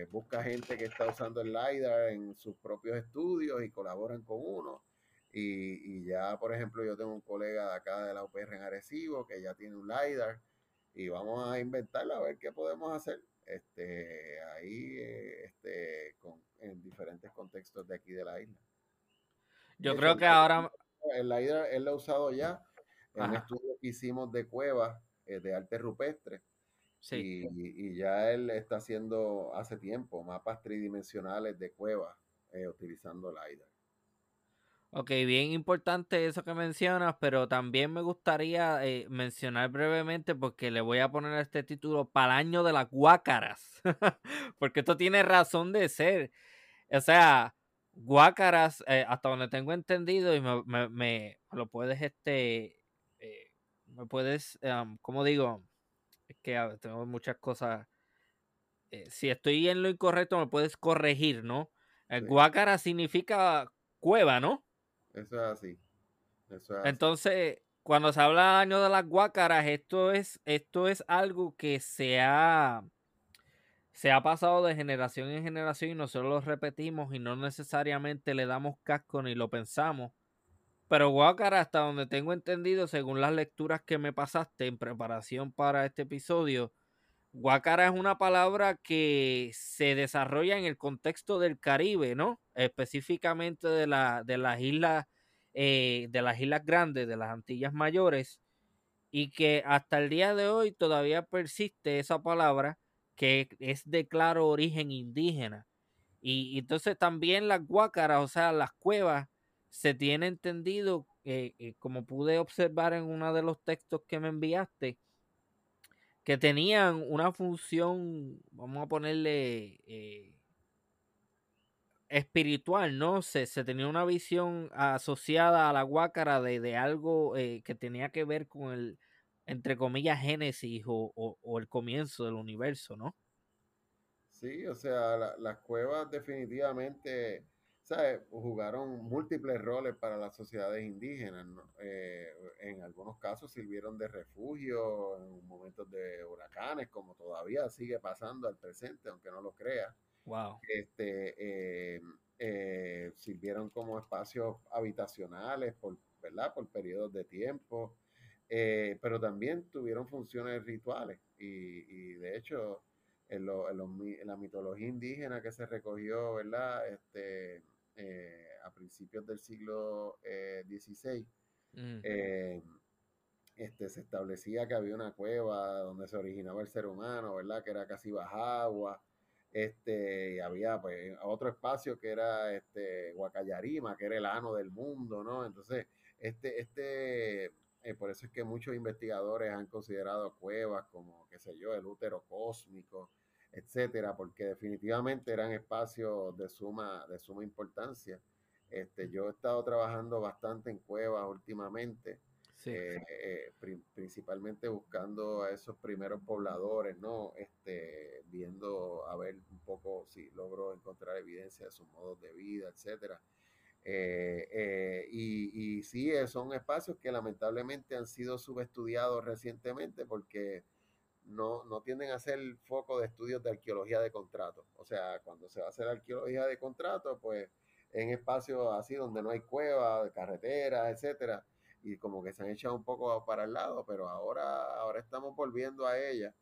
Speaker 2: busca gente que está usando el LiDAR en sus propios estudios y colaboran con uno. Y, y, ya, por ejemplo, yo tengo un colega de acá de la UPR en Arecibo que ya tiene un LiDAR y vamos a inventarlo a ver qué podemos hacer este, ahí eh, este, en diferentes contextos de aquí de la isla.
Speaker 1: Yo creo que ahora...
Speaker 2: El LiDAR él lo ha usado ya en un estudio que hicimos de cuevas eh, de arte rupestre. Sí. Y, y, ya él está haciendo hace tiempo mapas tridimensionales de cuevas eh, utilizando LiDAR.
Speaker 1: Ok, bien importante eso que mencionas, pero también me gustaría eh, mencionar brevemente porque le voy a poner este título para el año de las guácaras, porque esto tiene razón de ser. O sea, guácaras, eh, hasta donde tengo entendido, y me, me, lo puedes, este, eh, me puedes, ¿cómo digo? Es que tengo muchas cosas. si estoy en lo incorrecto, me puedes corregir, ¿no? Guácara significa cueva, ¿no?
Speaker 2: Eso es así.
Speaker 1: Entonces, cuando se habla año de las guácaras, esto es, esto es algo que se ha, se ha pasado de generación en generación y nosotros lo repetimos y no necesariamente le damos casco ni lo pensamos. Pero guácara, hasta donde tengo entendido, según las lecturas que me pasaste en preparación para este episodio, Guácara es una palabra que se desarrolla en el contexto del Caribe, ¿no? Específicamente de, la, de las islas, eh, de las islas grandes, de las Antillas Mayores, y que hasta el día de hoy todavía persiste esa palabra que es de claro origen indígena. Y, entonces también las guácaras, o sea, las cuevas, se tiene entendido, eh, eh, como pude observar en uno de los textos que me enviaste, que tenían una función, vamos a ponerle, espiritual, ¿no? Se, se, tenía una visión asociada a la guácara de, de algo eh, que tenía que ver con el, entre comillas, génesis o, o, el comienzo del universo, ¿no?
Speaker 2: Sí, o sea, las cuevas definitivamente jugaron múltiples roles para las sociedades indígenas. Eh, en algunos casos sirvieron de refugio en momentos de huracanes, como todavía sigue pasando al presente, aunque no lo crea.
Speaker 1: Wow.
Speaker 2: Este, eh, eh, sirvieron como espacios habitacionales por, ¿verdad? por periodos de tiempo, pero también tuvieron funciones rituales y, de hecho en, en, la mitología indígena que se recogió, ¿verdad? Este, eh, a principios del siglo XVI, Eh, este, se establecía que había una cueva donde se originaba el ser humano, ¿verdad? Que era casi baja agua. Este, y había pues otro espacio que era este Guacayarima, que era el ano del mundo, ¿no? Entonces, este, este, eh, por eso es que muchos investigadores han considerado cuevas como, qué sé yo, el útero cósmico, etcétera, porque definitivamente eran espacios de suma, de suma importancia. Este, yo he estado trabajando bastante en cuevas últimamente, eh, eh, principalmente buscando a esos primeros pobladores, ¿no? Este, viendo a ver un poco si logro encontrar evidencia de sus modos de vida, etcétera. Eh, y, y sí, son espacios que lamentablemente han sido subestudiados recientemente porque no, no tienden a ser foco de estudios de arqueología de contrato. O sea, cuando se va a hacer arqueología de contrato, pues en espacios así donde no hay cuevas, carreteras, etcétera, y como que se han echado un poco para el lado, pero ahora, ahora estamos volviendo a ella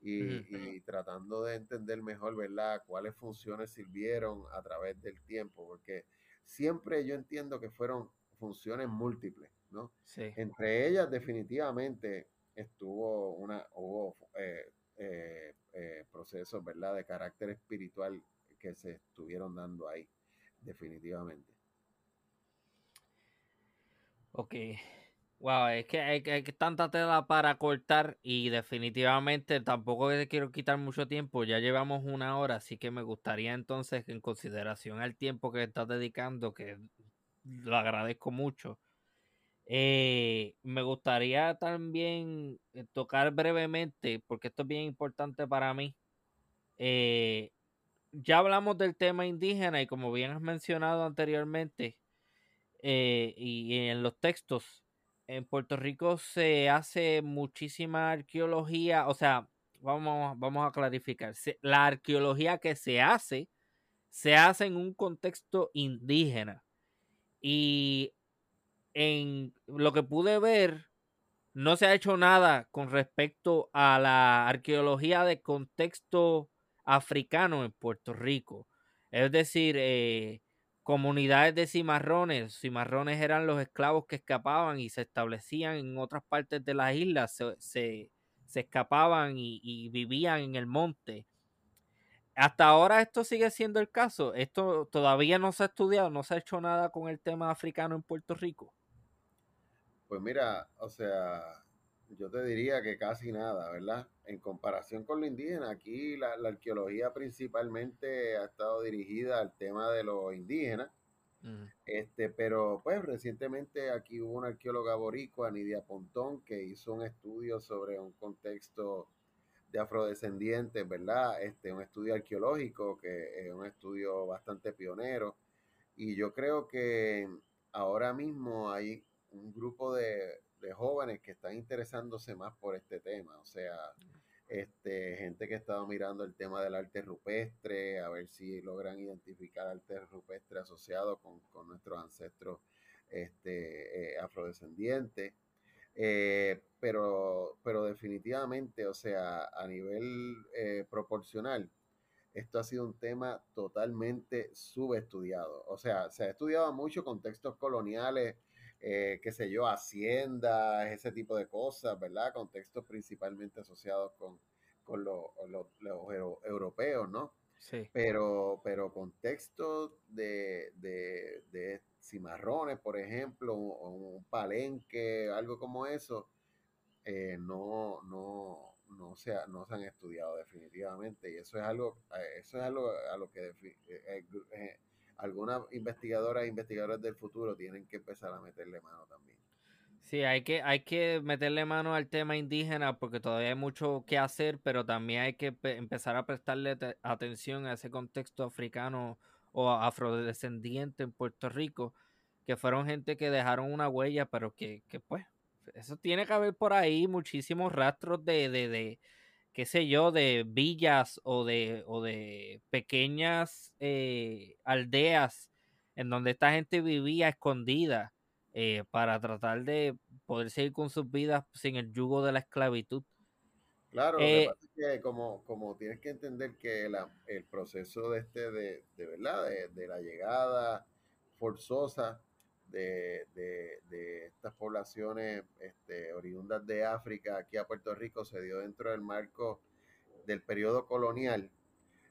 Speaker 2: y, tratando de entender mejor, ¿verdad?, cuáles funciones sirvieron a través del tiempo, porque siempre yo entiendo que fueron funciones múltiples, ¿no? Entre ellas, definitivamente, estuvo una, hubo eh, eh, eh, procesos, ¿verdad?, de carácter espiritual que se estuvieron dando ahí, definitivamente.
Speaker 1: Ok. Wow, es que hay, hay, tanta tela para cortar y definitivamente tampoco te quiero quitar mucho tiempo. Ya llevamos una hora, así que me gustaría entonces, en consideración al tiempo que estás dedicando, que lo agradezco mucho, eh, me gustaría también eh, tocar brevemente, porque esto es bien importante para mí. Eh, ya hablamos del tema indígena y como bien has mencionado anteriormente y, en los textos, en Puerto Rico se hace muchísima arqueología, o sea, vamos, vamos a clarificar, la arqueología que se hace, se hace en un contexto indígena. Y en lo que pude ver, no se ha hecho nada con respecto a la arqueología de contexto africano en Puerto Rico. Es decir, eh, comunidades de cimarrones. Cimarrones eran los esclavos que escapaban y se establecían en otras partes de las islas, se, escapaban y, vivían en el monte. Hasta ahora esto sigue siendo el caso. Esto todavía no se ha estudiado, no se ha hecho nada con el tema africano en Puerto Rico.
Speaker 2: Pues mira, o sea, yo te diría que casi nada, ¿verdad? En comparación con lo indígena, aquí la, arqueología principalmente ha estado dirigida al tema de los indígenas. Este, pero pues recientemente aquí hubo una arqueóloga boricua, Nidia Pontón, que hizo un estudio sobre un contexto de afrodescendientes, ¿verdad? Este, un estudio arqueológico que es un estudio bastante pionero. Y yo creo que ahora mismo hay un grupo de, jóvenes que están interesándose más por este tema. O sea, este, gente que ha estado mirando el tema del arte rupestre, a ver si logran identificar arte rupestre asociado con, nuestros ancestros este, eh, afrodescendientes. Eh, pero, pero definitivamente, o sea, a nivel eh, proporcional, esto ha sido un tema totalmente subestudiado. O sea, se ha estudiado mucho contextos coloniales eh, qué sé yo, haciendas, ese tipo de cosas, ¿verdad? Contextos principalmente asociados con, con los europeos, ¿no? Sí. Pero, pero contextos de, de, cimarrones, por ejemplo, o un, palenque, algo como eso, eh, no, no, no, se, no se han estudiado definitivamente. Y eso es algo, eh, eso es algo a lo que algunas investigadoras e investigadores del futuro tienen que empezar a meterle mano también.
Speaker 1: Sí, hay que, hay que meterle mano al tema indígena porque todavía hay mucho que hacer, pero también hay que empezar a prestarle atención a ese contexto africano o afrodescendiente en Puerto Rico, que fueron gente que dejaron una huella, pero que, que pues, eso tiene que haber por ahí muchísimos rastros de, de, de qué sé yo, de villas o de, o de pequeñas eh, aldeas en donde esta gente vivía escondida eh, para tratar de poder seguir con sus vidas sin el yugo de la esclavitud.
Speaker 2: Claro, eh, que como, como tienes que entender que el proceso de este de, de verdad, de, la llegada forzosa de, estas poblaciones este, oriundas de África aquí a Puerto Rico se dio dentro del marco del periodo colonial,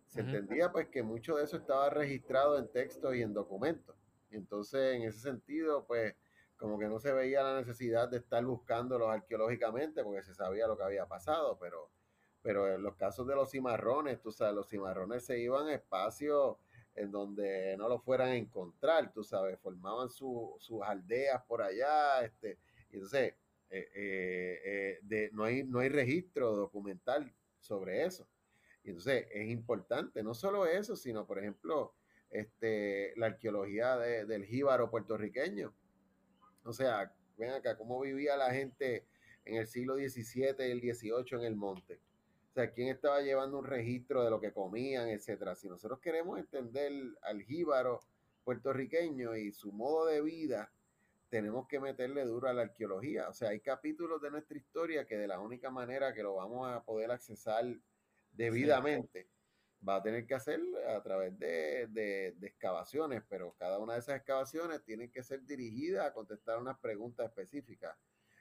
Speaker 2: se entendía pues que mucho de eso estaba registrado en textos y en documentos. Entonces, en ese sentido, pues como que no se veía la necesidad de estar buscándolos arqueológicamente porque se sabía lo que había pasado, pero, pero en los casos de los cimarrones, tú sabes, los cimarrones se iban a espacios en donde no lo fueran a encontrar, tú sabes, formaban sus aldeas por allá, este, y entonces eh, eh, eh, de, no, hay, no hay registro documental sobre eso. Y entonces es importante, no solo eso, sino, por ejemplo, este, la arqueología del jíbaro puertorriqueño. O sea, ven acá, cómo vivía la gente en el siglo XVII y el XVIII en el monte. O sea, quién estaba llevando un registro de lo que comían, etcétera. Si nosotros queremos entender al jíbaro puertorriqueño y su modo de vida, tenemos que meterle duro a la arqueología. O sea, hay capítulos de nuestra historia que de la única manera que lo vamos a poder accesar debidamente va a tener que hacer a través de, excavaciones, pero cada una de esas excavaciones tiene que ser dirigida a contestar unas preguntas específicas,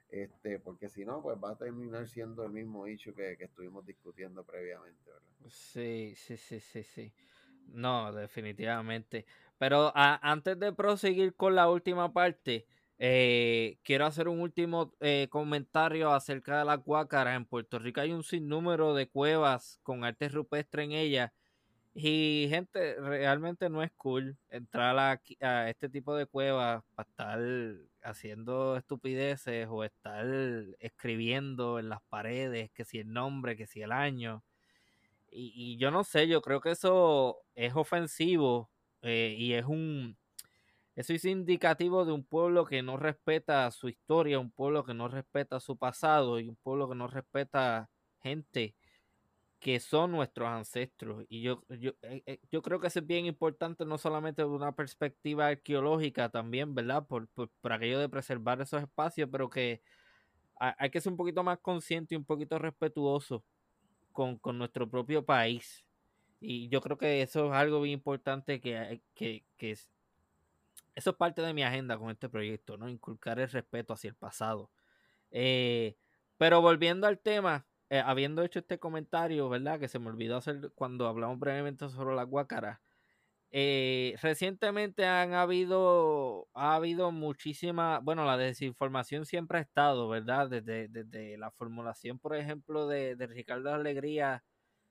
Speaker 2: este, porque si no, pues va a terminar siendo el mismo hecho que, estuvimos discutiendo previamente, ¿verdad?
Speaker 1: Sí, sí, sí, sí, sí. No, definitivamente. Pero antes de proseguir con la última parte, eh, quiero hacer un último eh, comentario acerca de la guácaras. En Puerto Rico hay un sinnúmero de cuevas con arte rupestre en ellas. Y gente, realmente no es cool entrar a, a este tipo de cuevas para estar haciendo estupideces o estar escribiendo en las paredes que si el nombre, que si el año. Y, yo no sé, yo creo que eso es ofensivo eh, y es un eso es indicativo de un pueblo que no respeta su historia, un pueblo que no respeta su pasado y un pueblo que no respeta gente que son nuestros ancestros. Y yo, yo, eh, eh, yo creo que eso es bien importante, no solamente de una perspectiva arqueológica también, ¿verdad? Por, por, aquello de preservar esos espacios, pero que hay que ser un poquito más consciente y un poquito respetuoso con, con nuestro propio país. Y yo creo que eso es algo bien importante que, que, que eso es parte de mi agenda con este proyecto, ¿no? Inculcar el respeto hacia el pasado. Eh, pero volviendo al tema, eh, habiendo hecho este comentario, ¿verdad? Que se me olvidó hacer cuando hablamos brevemente sobre la guácara. Eh, recientemente han habido, ha habido muchísima, bueno, la desinformación siempre ha estado, ¿verdad? Desde, desde la formulación, por ejemplo, de, de Ricardo Alegría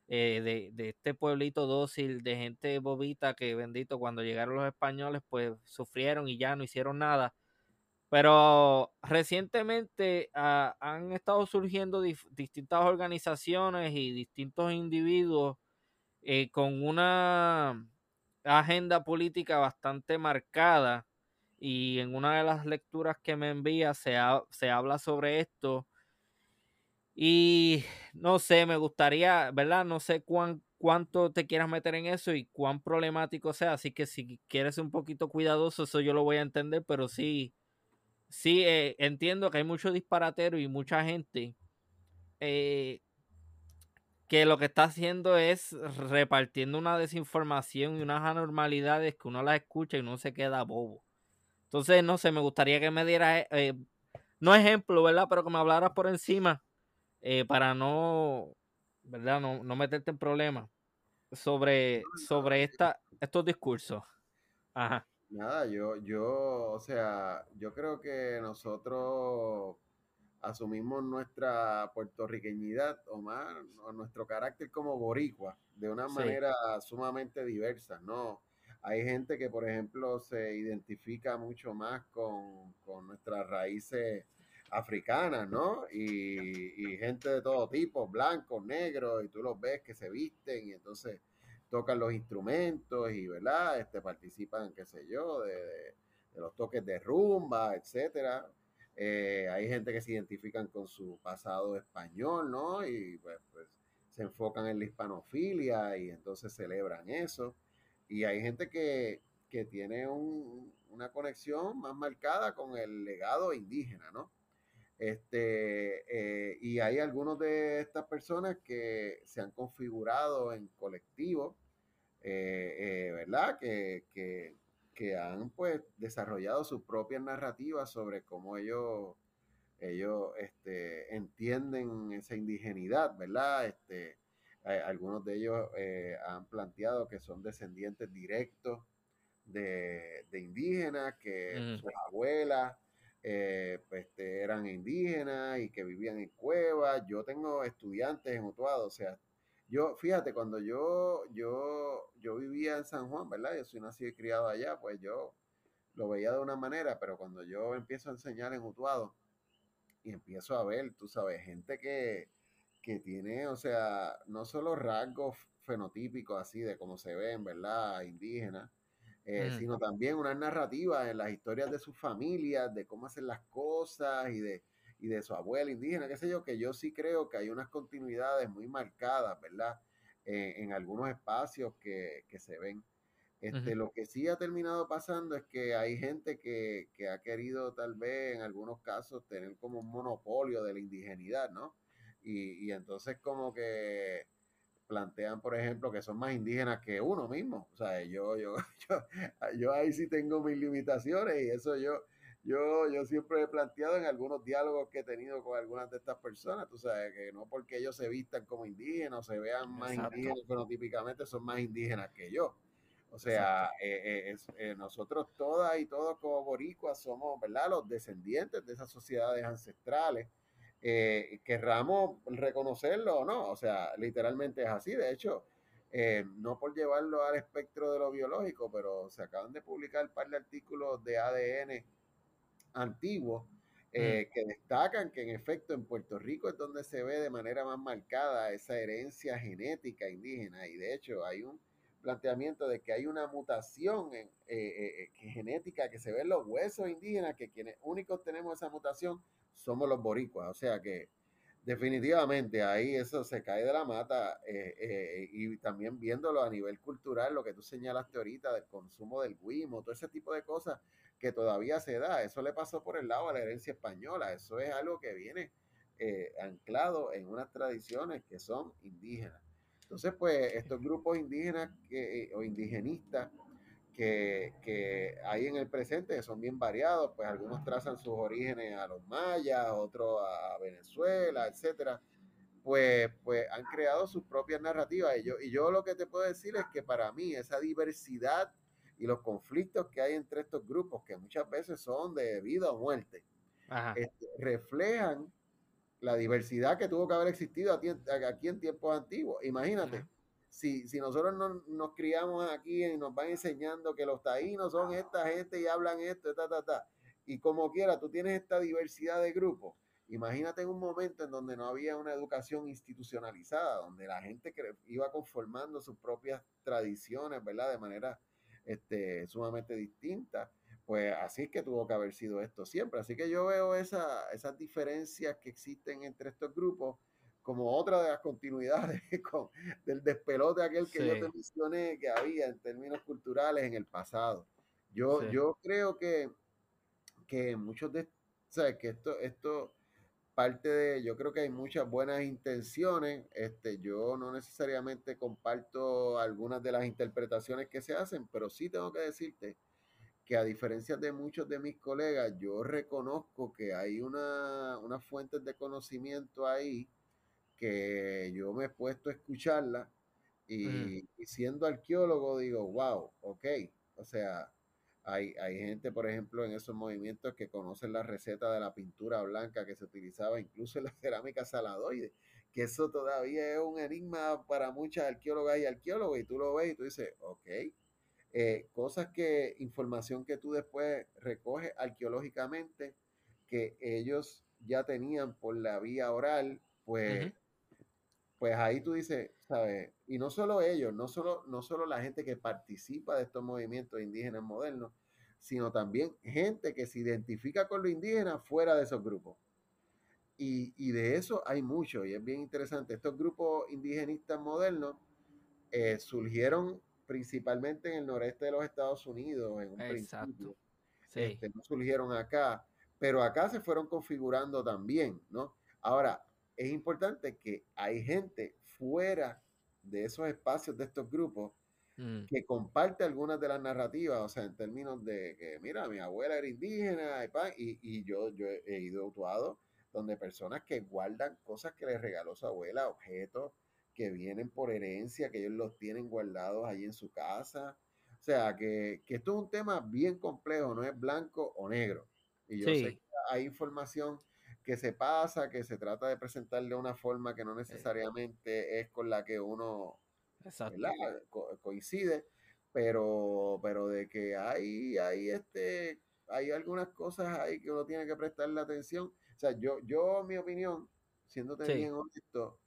Speaker 1: eh, de, este pueblito dócil de gente bobita que bendito cuando llegaron los españoles pues sufrieron y ya no hicieron nada. Pero recientemente ah, han estado surgiendo distintas organizaciones y distintos individuos eh, con una agenda política bastante marcada y en una de las lecturas que me envía se, se habla sobre esto y no sé, me gustaría, ¿verdad? No sé cuán, cuánto te quieras meter en eso y cuán problemático sea. Así que si quieres un poquito cuidadoso, eso yo lo voy a entender, pero sí, sí eh, entiendo que hay mucho disparatero y mucha gente eh, que lo que está haciendo es repartiendo una desinformación y unas anormalidades que uno las escucha y uno se queda bobo. Entonces, no sé, me gustaría que me dieras, eh, no ejemplo, ¿verdad? Pero que me hablaras por encima eh, para no, ¿verdad? No, no, meterte en problemas sobre, sobre esta, estos discursos. Ajá.
Speaker 2: Nada, yo, yo, o sea, yo creo que nosotros asumimos nuestra puertorriqueñidad o más, o nuestro carácter como boricua de una manera sumamente diversa, ¿no? Hay gente que, por ejemplo, se identifica mucho más con, con nuestras raíces africanas, ¿no? Y, gente de todo tipo, blancos, negros, y tú los ves que se visten y entonces tocan los instrumentos y, ¿verdad? Este, participan, qué sé yo, de, los toques de rumba, etcétera. Eh, hay gente que se identifican con su pasado español, ¿no? Y pues, pues, se enfocan en la hispanofilia y entonces celebran eso. Y hay gente que, que tiene una conexión más marcada con el legado indígena, ¿no? Este, eh, y hay algunos de estas personas que se han configurado en colectivo, eh, eh, ¿verdad? Que, que han pues desarrollado sus propias narrativas sobre cómo ellos, ellos este, entienden esa indigenidad, ¿verdad? Este, algunos de ellos eh, han planteado que son descendientes directos de, indígenas, que sus abuelas eh, pues, este, eran indígenas y que vivían en cuevas. Yo tengo estudiantes en Utuado, o sea, yo, fíjate, cuando yo, yo, yo vivía en San Juan, ¿verdad? Yo soy nacido y criado allá, pues yo lo veía de una manera, pero cuando yo empiezo a enseñar en Utuado y empiezo a ver, tú sabes, gente que, que tiene, o sea, no solo rasgos fenotípicos así de cómo se ven, ¿verdad? Indígenas, eh, sino también una narrativa en las historias de sus familias, de cómo hacen las cosas y de, y de su abuela indígena, qué sé yo, que yo sí creo que hay unas continuidades muy marcadas, ¿verdad? Eh, en algunos espacios que, que se ven. Este, Lo que sí ha terminado pasando es que hay gente que, que, ha querido tal vez en algunos casos tener como un monopolio de la indigenidad, ¿no? Y, y entonces como que plantean, por ejemplo, que son más indígenas que uno mismo. O sea, yo, yo, yo, yo ahí sí tengo mis limitaciones y eso yo, yo, yo siempre he planteado en algunos diálogos que he tenido con algunas de estas personas, tú sabes, que no porque ellos se vistan como indígenas o se vean más indígenas, pero típicamente son más indígenas que yo. O sea, eh, eh, eh, nosotros todas y todos como boricuas somos, ¿verdad? Los descendientes de esas sociedades ancestrales querramos reconocerlo o no. O sea, literalmente es así. De hecho, eh, no por llevarlo al espectro de lo biológico, pero se acaban de publicar un par de artículos de ADN antiguos eh, que destacan que en efecto en Puerto Rico es donde se ve de manera más marcada esa herencia genética indígena. Y de hecho hay un planteamiento de que hay una mutación en, genética que se ve en los huesos indígenas, que quienes únicos tenemos esa mutación somos los boricuas. O sea que definitivamente ahí eso se cae de la mata eh, eh, y también viéndolo a nivel cultural, lo que tú señalaste ahorita del consumo del guimo, todo ese tipo de cosas que todavía se da. Eso le pasó por el lado a la herencia española. Eso es algo que viene eh, anclado en unas tradiciones que son indígenas. Entonces, pues estos grupos indígenas que, o indigenistas que, hay en el presente, son bien variados, pues algunos trazan sus orígenes a los mayas, otros a Venezuela, etcétera, pues, pues han creado sus propias narrativas. Y yo, y yo lo que te puedo decir es que para mí esa diversidad y los conflictos que hay entre estos grupos, que muchas veces son de vida o muerte, este, reflejan la diversidad que tuvo que haber existido aquí, en tiempos antiguos. Imagínate si, si nosotros no, nos criamos aquí y nos van enseñando que los taínos son esta gente y hablan esto, ta, ta, ta, y como quiera, tú tienes esta diversidad de grupos, imagínate en un momento en donde no había una educación institucionalizada, donde la gente iba conformando sus propias tradiciones, ¿verdad? De manera este, sumamente distinta. Pues así es que tuvo que haber sido esto siempre. Así que yo veo esa, esas diferencias que existen entre estos grupos como otra de las continuidades con, del despelote aquel que yo te mencioné que había en términos culturales en el pasado. Yo, yo creo que, que muchos de, o que esto, esto parte de, yo creo que hay muchas buenas intenciones, este, yo no necesariamente comparto algunas de las interpretaciones que se hacen, pero sí tengo que decirte que a diferencia de muchos de mis colegas, yo reconozco que hay una, unas fuentes de conocimiento ahí que yo me he puesto a escucharla y, siendo arqueólogo digo, wow, ok, o sea, hay, hay, gente, por ejemplo, en esos movimientos que conocen la receta de la pintura blanca que se utilizaba incluso en la cerámica saladoide, que eso todavía es un enigma para muchas arqueólogas y arqueólogos, y tú lo ves y tú dices, ok, eh, cosas que, información que tú después recoges arqueológicamente, que ellos ya tenían por la vía oral, pues pues ahí tú dices, ¿sabes? Y no solo ellos, no solo, no solo la gente que participa de estos movimientos indígenas modernos, sino también gente que se identifica con lo indígena fuera de esos grupos. Y, de eso hay mucho, y es bien interesante. Estos grupos indigenistas modernos eh, surgieron principalmente en el noreste de los Estados Unidos, en un principio. Este, no surgieron acá, pero acá se fueron configurando también, ¿no? Ahora, es importante que hay gente fuera de esos espacios de estos grupos mm. que comparte algunas de las narrativas, o sea, en términos de que, mira, mi abuela era indígena y, y yo, yo he ido actuado donde personas que guardan cosas que les regaló su abuela, objetos que vienen por herencia, que ellos los tienen guardados ahí en su casa. O sea, que, esto es un tema bien complejo, no es blanco o negro. Y yo sé que hay información que se pasa, que se trata de presentar de una forma que no necesariamente es con la que uno coincide, pero, pero de que hay, hay, este, hay algunas cosas ahí que uno tiene que prestarle atención. O sea, yo, yo mi opinión, siéndote bien honesto,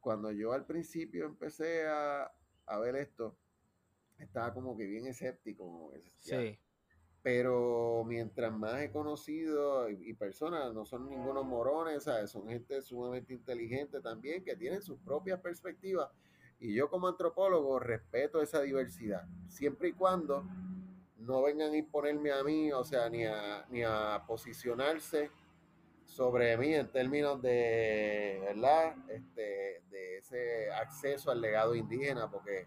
Speaker 2: cuando yo al principio empecé a, ver esto, estaba como que bien escéptico. Sí. Pero mientras más he conocido y, personas, no son ningunos morones, ¿sabes? son gente sumamente inteligente también, que tienen sus propias perspectivas. Y yo como antropólogo respeto esa diversidad, siempre y cuando no vengan a imponerme a mí, o sea, ni a, ni a posicionarse sobre mí en términos de, ¿verdad? Este, de ese acceso al legado indígena, porque,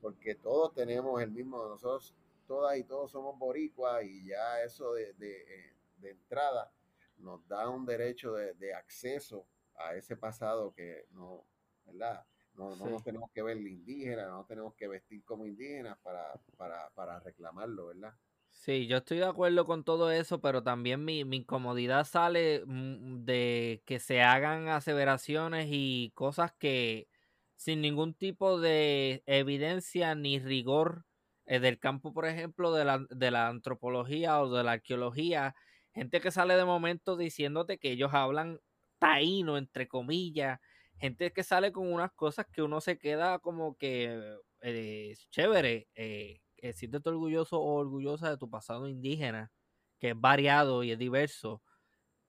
Speaker 2: porque todos tenemos el mismo, nosotros todas y todos somos boricuas y ya eso de, de, de entrada nos da un derecho de, acceso a ese pasado que no, ¿verdad? No, no nos tenemos que ver indígena, no tenemos que vestir como indígenas para, para, para reclamarlo, ¿verdad?
Speaker 1: Sí, yo estoy de acuerdo con todo eso, pero también mi, mi incomodidad sale mm, de que se hagan aseveraciones y cosas que sin ningún tipo de evidencia ni rigor eh, del campo, por ejemplo, de la, de la antropología o de la arqueología, gente que sale de momento diciéndote que ellos hablan taíno, entre comillas, gente que sale con unas cosas que uno se queda como que eh, chévere. Eh, eh, siéntete orgulloso o orgullosa de tu pasado indígena, que es variado y es diverso,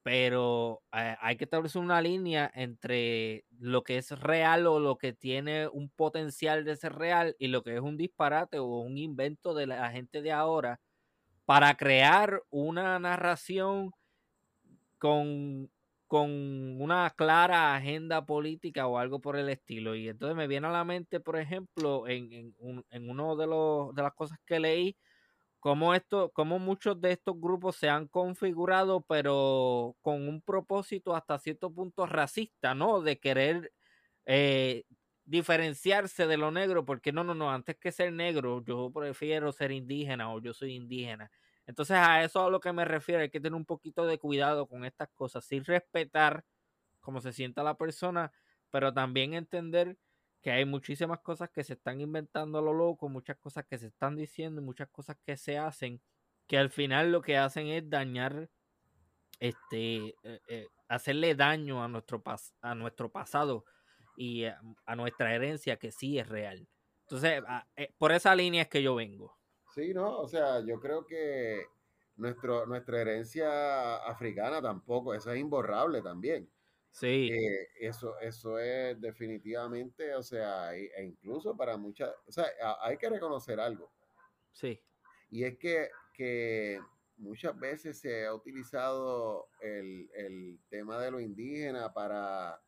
Speaker 1: pero eh, hay que establecer una línea entre lo que es real o lo que tiene un potencial de ser real y lo que es un disparate o un invento de la gente de ahora para crear una narración con con una clara agenda política o algo por el estilo. Y entonces me viene a la mente, por ejemplo, en, en, un, en uno de, los, de las cosas que leí, cómo, esto, cómo muchos de estos grupos se han configurado, pero con un propósito hasta cierto punto racista, ¿no? De querer eh, diferenciarse de lo negro, porque no, no, no, antes que ser negro, yo prefiero ser indígena o yo soy indígena. Entonces a eso a lo que me refiero, hay que tener un poquito de cuidado con estas cosas, sin respetar cómo se sienta la persona, pero también entender que hay muchísimas cosas que se están inventando a lo loco, muchas cosas que se están diciendo, muchas cosas que se hacen, que al final lo que hacen es dañar, este, eh, eh, hacerle daño a nuestro, a nuestro pasado y a, nuestra herencia que sí es real. Entonces, eh, por esa línea es que yo vengo.
Speaker 2: Sí, no, o sea, yo creo que nuestro, nuestra herencia africana tampoco, eso es imborrable también. Sí. Eh, eso, eso es definitivamente, o sea, e, incluso para muchas, o sea, hay que reconocer algo. Sí. Y es que, que muchas veces se ha utilizado el, el tema de lo indígena para,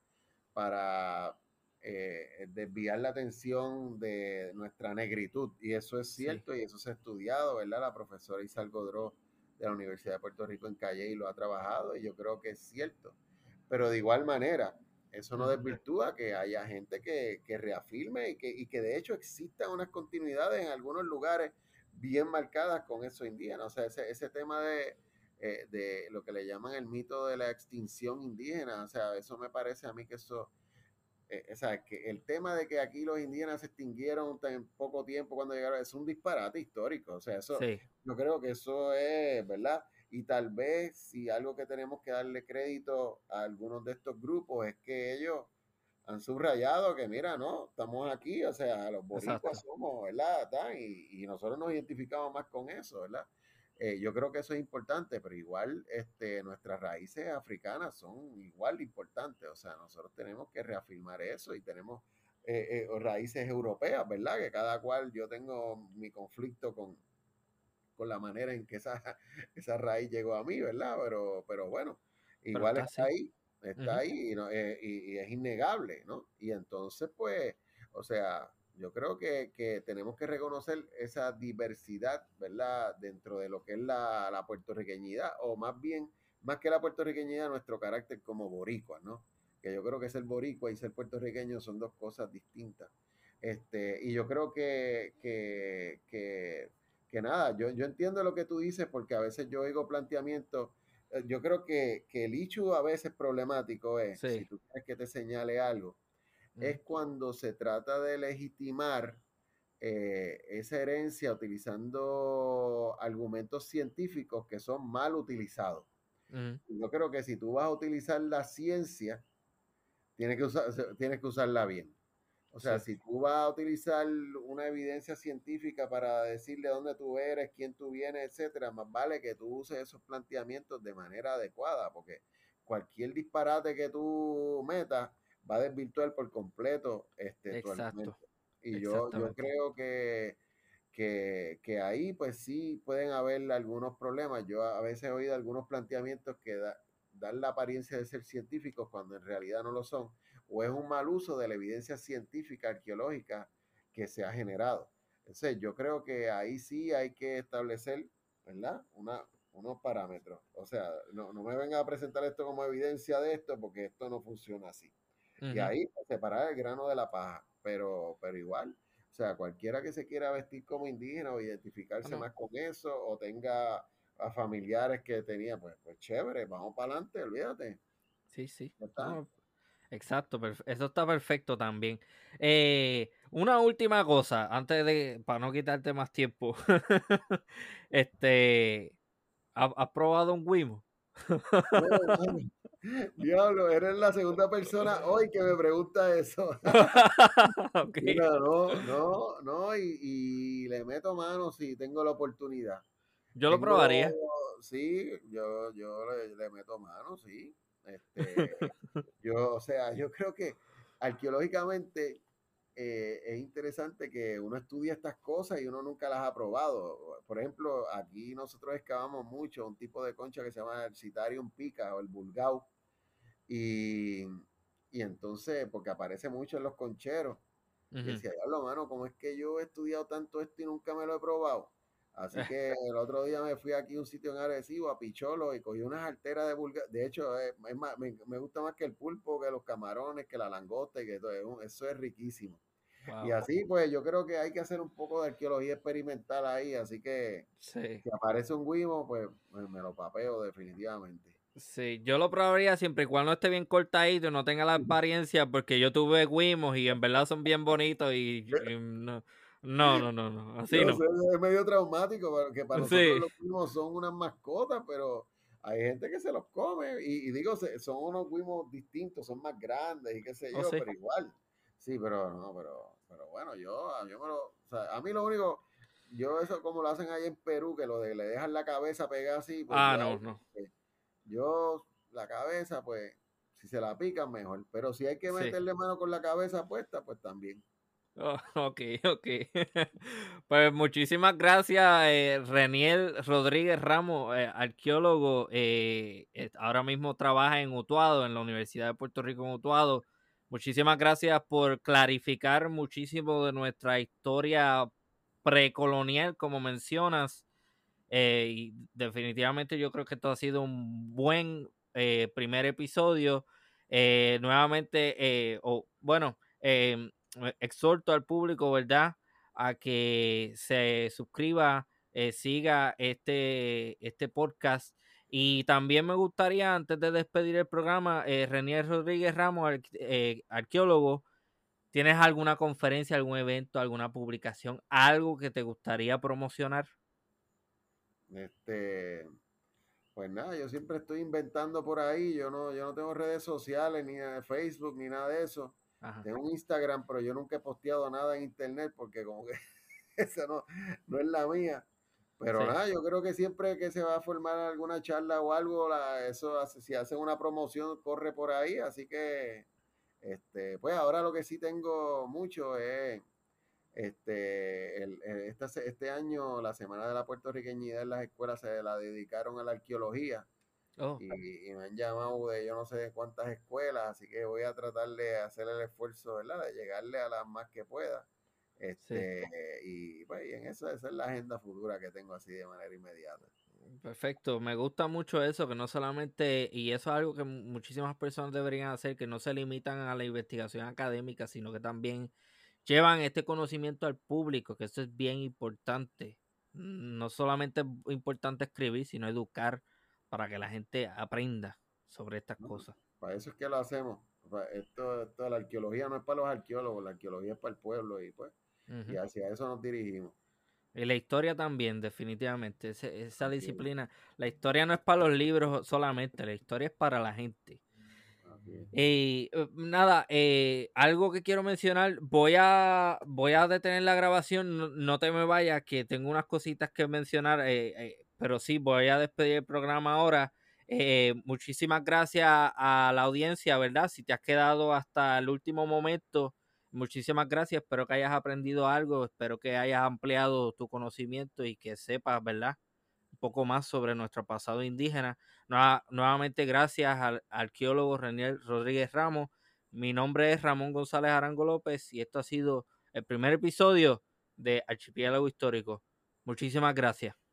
Speaker 2: para eh, desviar la atención de nuestra negritud. Y eso es cierto y eso se ha estudiado, ¿verdad? La profesora Isal Godró de la Universidad de Puerto Rico en Calle y lo ha trabajado y yo creo que es cierto. Pero de igual manera, eso no desvirtúa que haya gente que, reafirme y que, y que de hecho existan unas continuidades en algunos lugares bien marcadas con eso indígena. O sea, ese, ese tema de, eh, de lo que le llaman el mito de la extinción indígena, o sea, eso me parece a mí que eso eh, o sea, que el tema de que aquí los indígenas se extinguieron en poco tiempo cuando llegaron es un disparate histórico. O sea, eso, yo creo que eso es, ¿verdad? Y tal vez si algo que tenemos que darle crédito a algunos de estos grupos es que ellos han subrayado que, mira, no, estamos aquí, o sea, los boricuas somos, ¿verdad? Y, y nosotros nos identificamos más con eso, ¿verdad? Eh, yo creo que eso es importante, pero igual este, nuestras raíces africanas son igual de importantes. O sea, nosotros tenemos que reafirmar eso y tenemos eh, eh, raíces europeas, ¿verdad? Que cada cual yo tengo mi conflicto con, con la manera en que esa, esa raíz llegó a mí, ¿verdad? Pero, pero bueno, igual está, ahí, está ahí y, y, es innegable, ¿no? Y entonces, pues, o sea, Yo creo que, que, tenemos que reconocer esa diversidad, ¿verdad? Dentro de lo que es la, la puertorriqueñidad, o más bien, más que la puertorriqueñidad, nuestro carácter como boricua, ¿no? Que yo creo que ser boricua y ser puertorriqueño son dos cosas distintas. Este, y yo creo que, que, que, que nada, yo, yo entiendo lo que tú dices porque a veces yo oigo planteamientos eh, yo creo que, que, el issue a veces problemático es, si tú quieres que te señale algo, es cuando se trata de legitimar eh, esa herencia utilizando argumentos científicos que son mal utilizados. Yo creo que si tú vas a utilizar la ciencia, tienes que, usar, tienes que usarla bien. O sea, si tú vas a utilizar una evidencia científica para decirle dónde tú eres, quién tú vienes, etcétera, más vale que tú uses esos planteamientos de manera adecuada, porque cualquier disparate que tú metas va a desvirtuar por completo este
Speaker 1: Exacto.
Speaker 2: Y yo, yo creo que, que, que, ahí pues sí pueden haber algunos problemas. Yo a veces he oído algunos planteamientos que dan la apariencia de ser científicos cuando en realidad no lo son o es un mal uso de la evidencia científica arqueológica que se ha generado. Entonces, yo creo que ahí sí hay que establecer, ¿verdad? Una, unos parámetros. O sea, no, no me vengan a presentar esto como evidencia de esto porque esto no funciona así. Y ahí pues, separar el grano de la paja, pero, pero igual. O sea, cualquiera que se quiera vestir como indígena o identificarse más con eso o tenga a familiares que tenía, pues, pues chévere, vamos para adelante, olvídate.
Speaker 1: Sí, sí. Exacto, eso está perfecto también. Eh, una última cosa, antes de, para no quitarte más tiempo. este, ¿has, probado un Wimo?
Speaker 2: Diablo, eres la segunda persona hoy que me pregunta eso. no, no, no, y, le meto mano si tengo la oportunidad.
Speaker 1: Yo lo probaría.
Speaker 2: Sí, yo, yo le meto mano, sí. Este, yo, o sea, yo creo que arqueológicamente eh, es interesante que uno estudie estas cosas y uno nunca las ha probado. Por ejemplo, aquí nosotros excavamos mucho un tipo de concha que se llama el Citarium pica o el Bulgau. Y, y entonces, porque aparece mucho en los concheros. Y decía, lo mano, ¿cómo es que yo he estudiado tanto esto y nunca me lo he probado? Así que el otro día me fui aquí a un sitio en Arecibo, a Picholo, y cogí unas alteras de vulgar. De hecho, es, más, me, gusta más que el pulpo, que los camarones, que la langosta, y que todo, eso es riquísimo. Y así, pues yo creo que hay que hacer un poco de arqueología experimental ahí. Así que si aparece un guimo, pues, pues, me lo papeo definitivamente.
Speaker 1: Sí, yo lo probaría siempre y cuando esté bien cortadito y no tenga la apariencia, porque yo tuve guimos y en verdad son bien bonitos y no no, no, no, no. Así no.
Speaker 2: es medio traumático porque para nosotros los guimos son unas mascotas, pero hay gente que se los come y, digo, son unos guimos distintos, son más grandes y qué sé oh, yo, pero igual. Sí, pero no, pero, pero bueno, yo, yo me lo, o sea, a mí lo único, yo eso como lo hacen ahí en Perú, que lo de le dejan la cabeza pegada así.
Speaker 1: Pues ah, no, no.
Speaker 2: Yo, la cabeza, pues, si se la pican, mejor. Pero si hay que meterle mano con la cabeza puesta, pues también.
Speaker 1: Oh, ok, ok. pues muchísimas gracias, eh, Reniel Rodríguez Ramos, eh, arqueólogo. Eh, ahora mismo trabaja en Utuado, en la Universidad de Puerto Rico en Utuado. Muchísimas gracias por clarificar muchísimo de nuestra historia precolonial, como mencionas. y definitivamente yo creo que esto ha sido un buen primer episodio. nuevamente, o bueno, em, eh, exhorto al público, ¿verdad? A que se suscriba, eh, siga este, este podcast. Y también me gustaría, antes de despedir el programa, eh, Renier Rodríguez Ramos, eh, arqueólogo, ¿tienes alguna conferencia, algún evento, alguna publicación, algo que te gustaría promocionar?
Speaker 2: Este, pues nada, yo siempre estoy inventando por ahí, yo no, yo no tengo redes sociales, ni Facebook, ni nada de eso. Tengo un Instagram, pero yo nunca he posteado nada en internet porque como que esa no, no es la mía. Pero nada, yo creo que siempre que se va a formar alguna charla o algo, la, eso si hacen una promoción, corre por ahí. Así que, este, pues ahora lo que sí tengo mucho es, este, el, este, este año, la Semana de la Puertorriqueñidad en las escuelas se la dedicaron a la arqueología. Oh. Y, me han llamado de yo no sé cuántas escuelas, así que voy a tratar de hacer el esfuerzo, ¿verdad? De llegarle a las más que pueda. Este, y pues en eso, esa es la agenda futura que tengo así de manera inmediata.
Speaker 1: Perfecto, me gusta mucho eso, que no solamente, y eso es algo que muchísimas personas deberían hacer, que no se limitan a la investigación académica, sino que también llevan este conocimiento al público, que eso es bien importante. No solamente es importante escribir, sino educar para que la gente aprenda sobre estas cosas.
Speaker 2: Para eso es que lo hacemos. Esto, esto, la arqueología no es para los arqueólogos, la arqueología es para el pueblo y pues, y hacia eso nos dirigimos.
Speaker 1: Y la historia también, definitivamente. esa disciplina. La historia no es para los libros solamente, la historia es para la gente. Y eh, nada, eh, algo que quiero mencionar, voy a, voy a detener la grabación, no, te me vayas, que tengo unas cositas que mencionar, eh, pero sí, voy a despedir el programa ahora. muchísimas gracias a la audiencia, ¿verdad? Si te has quedado hasta el último momento, muchísimas gracias, espero que hayas aprendido algo, espero que hayas ampliado tu conocimiento y que sepas, ¿verdad? Un poco más sobre nuestro pasado indígena. nuevamente gracias al arqueólogo Reniel Rodríguez Ramos. Mi nombre es Ramón González Arango López y esto ha sido el primer episodio de Archipiélago Histórico. Muchísimas gracias.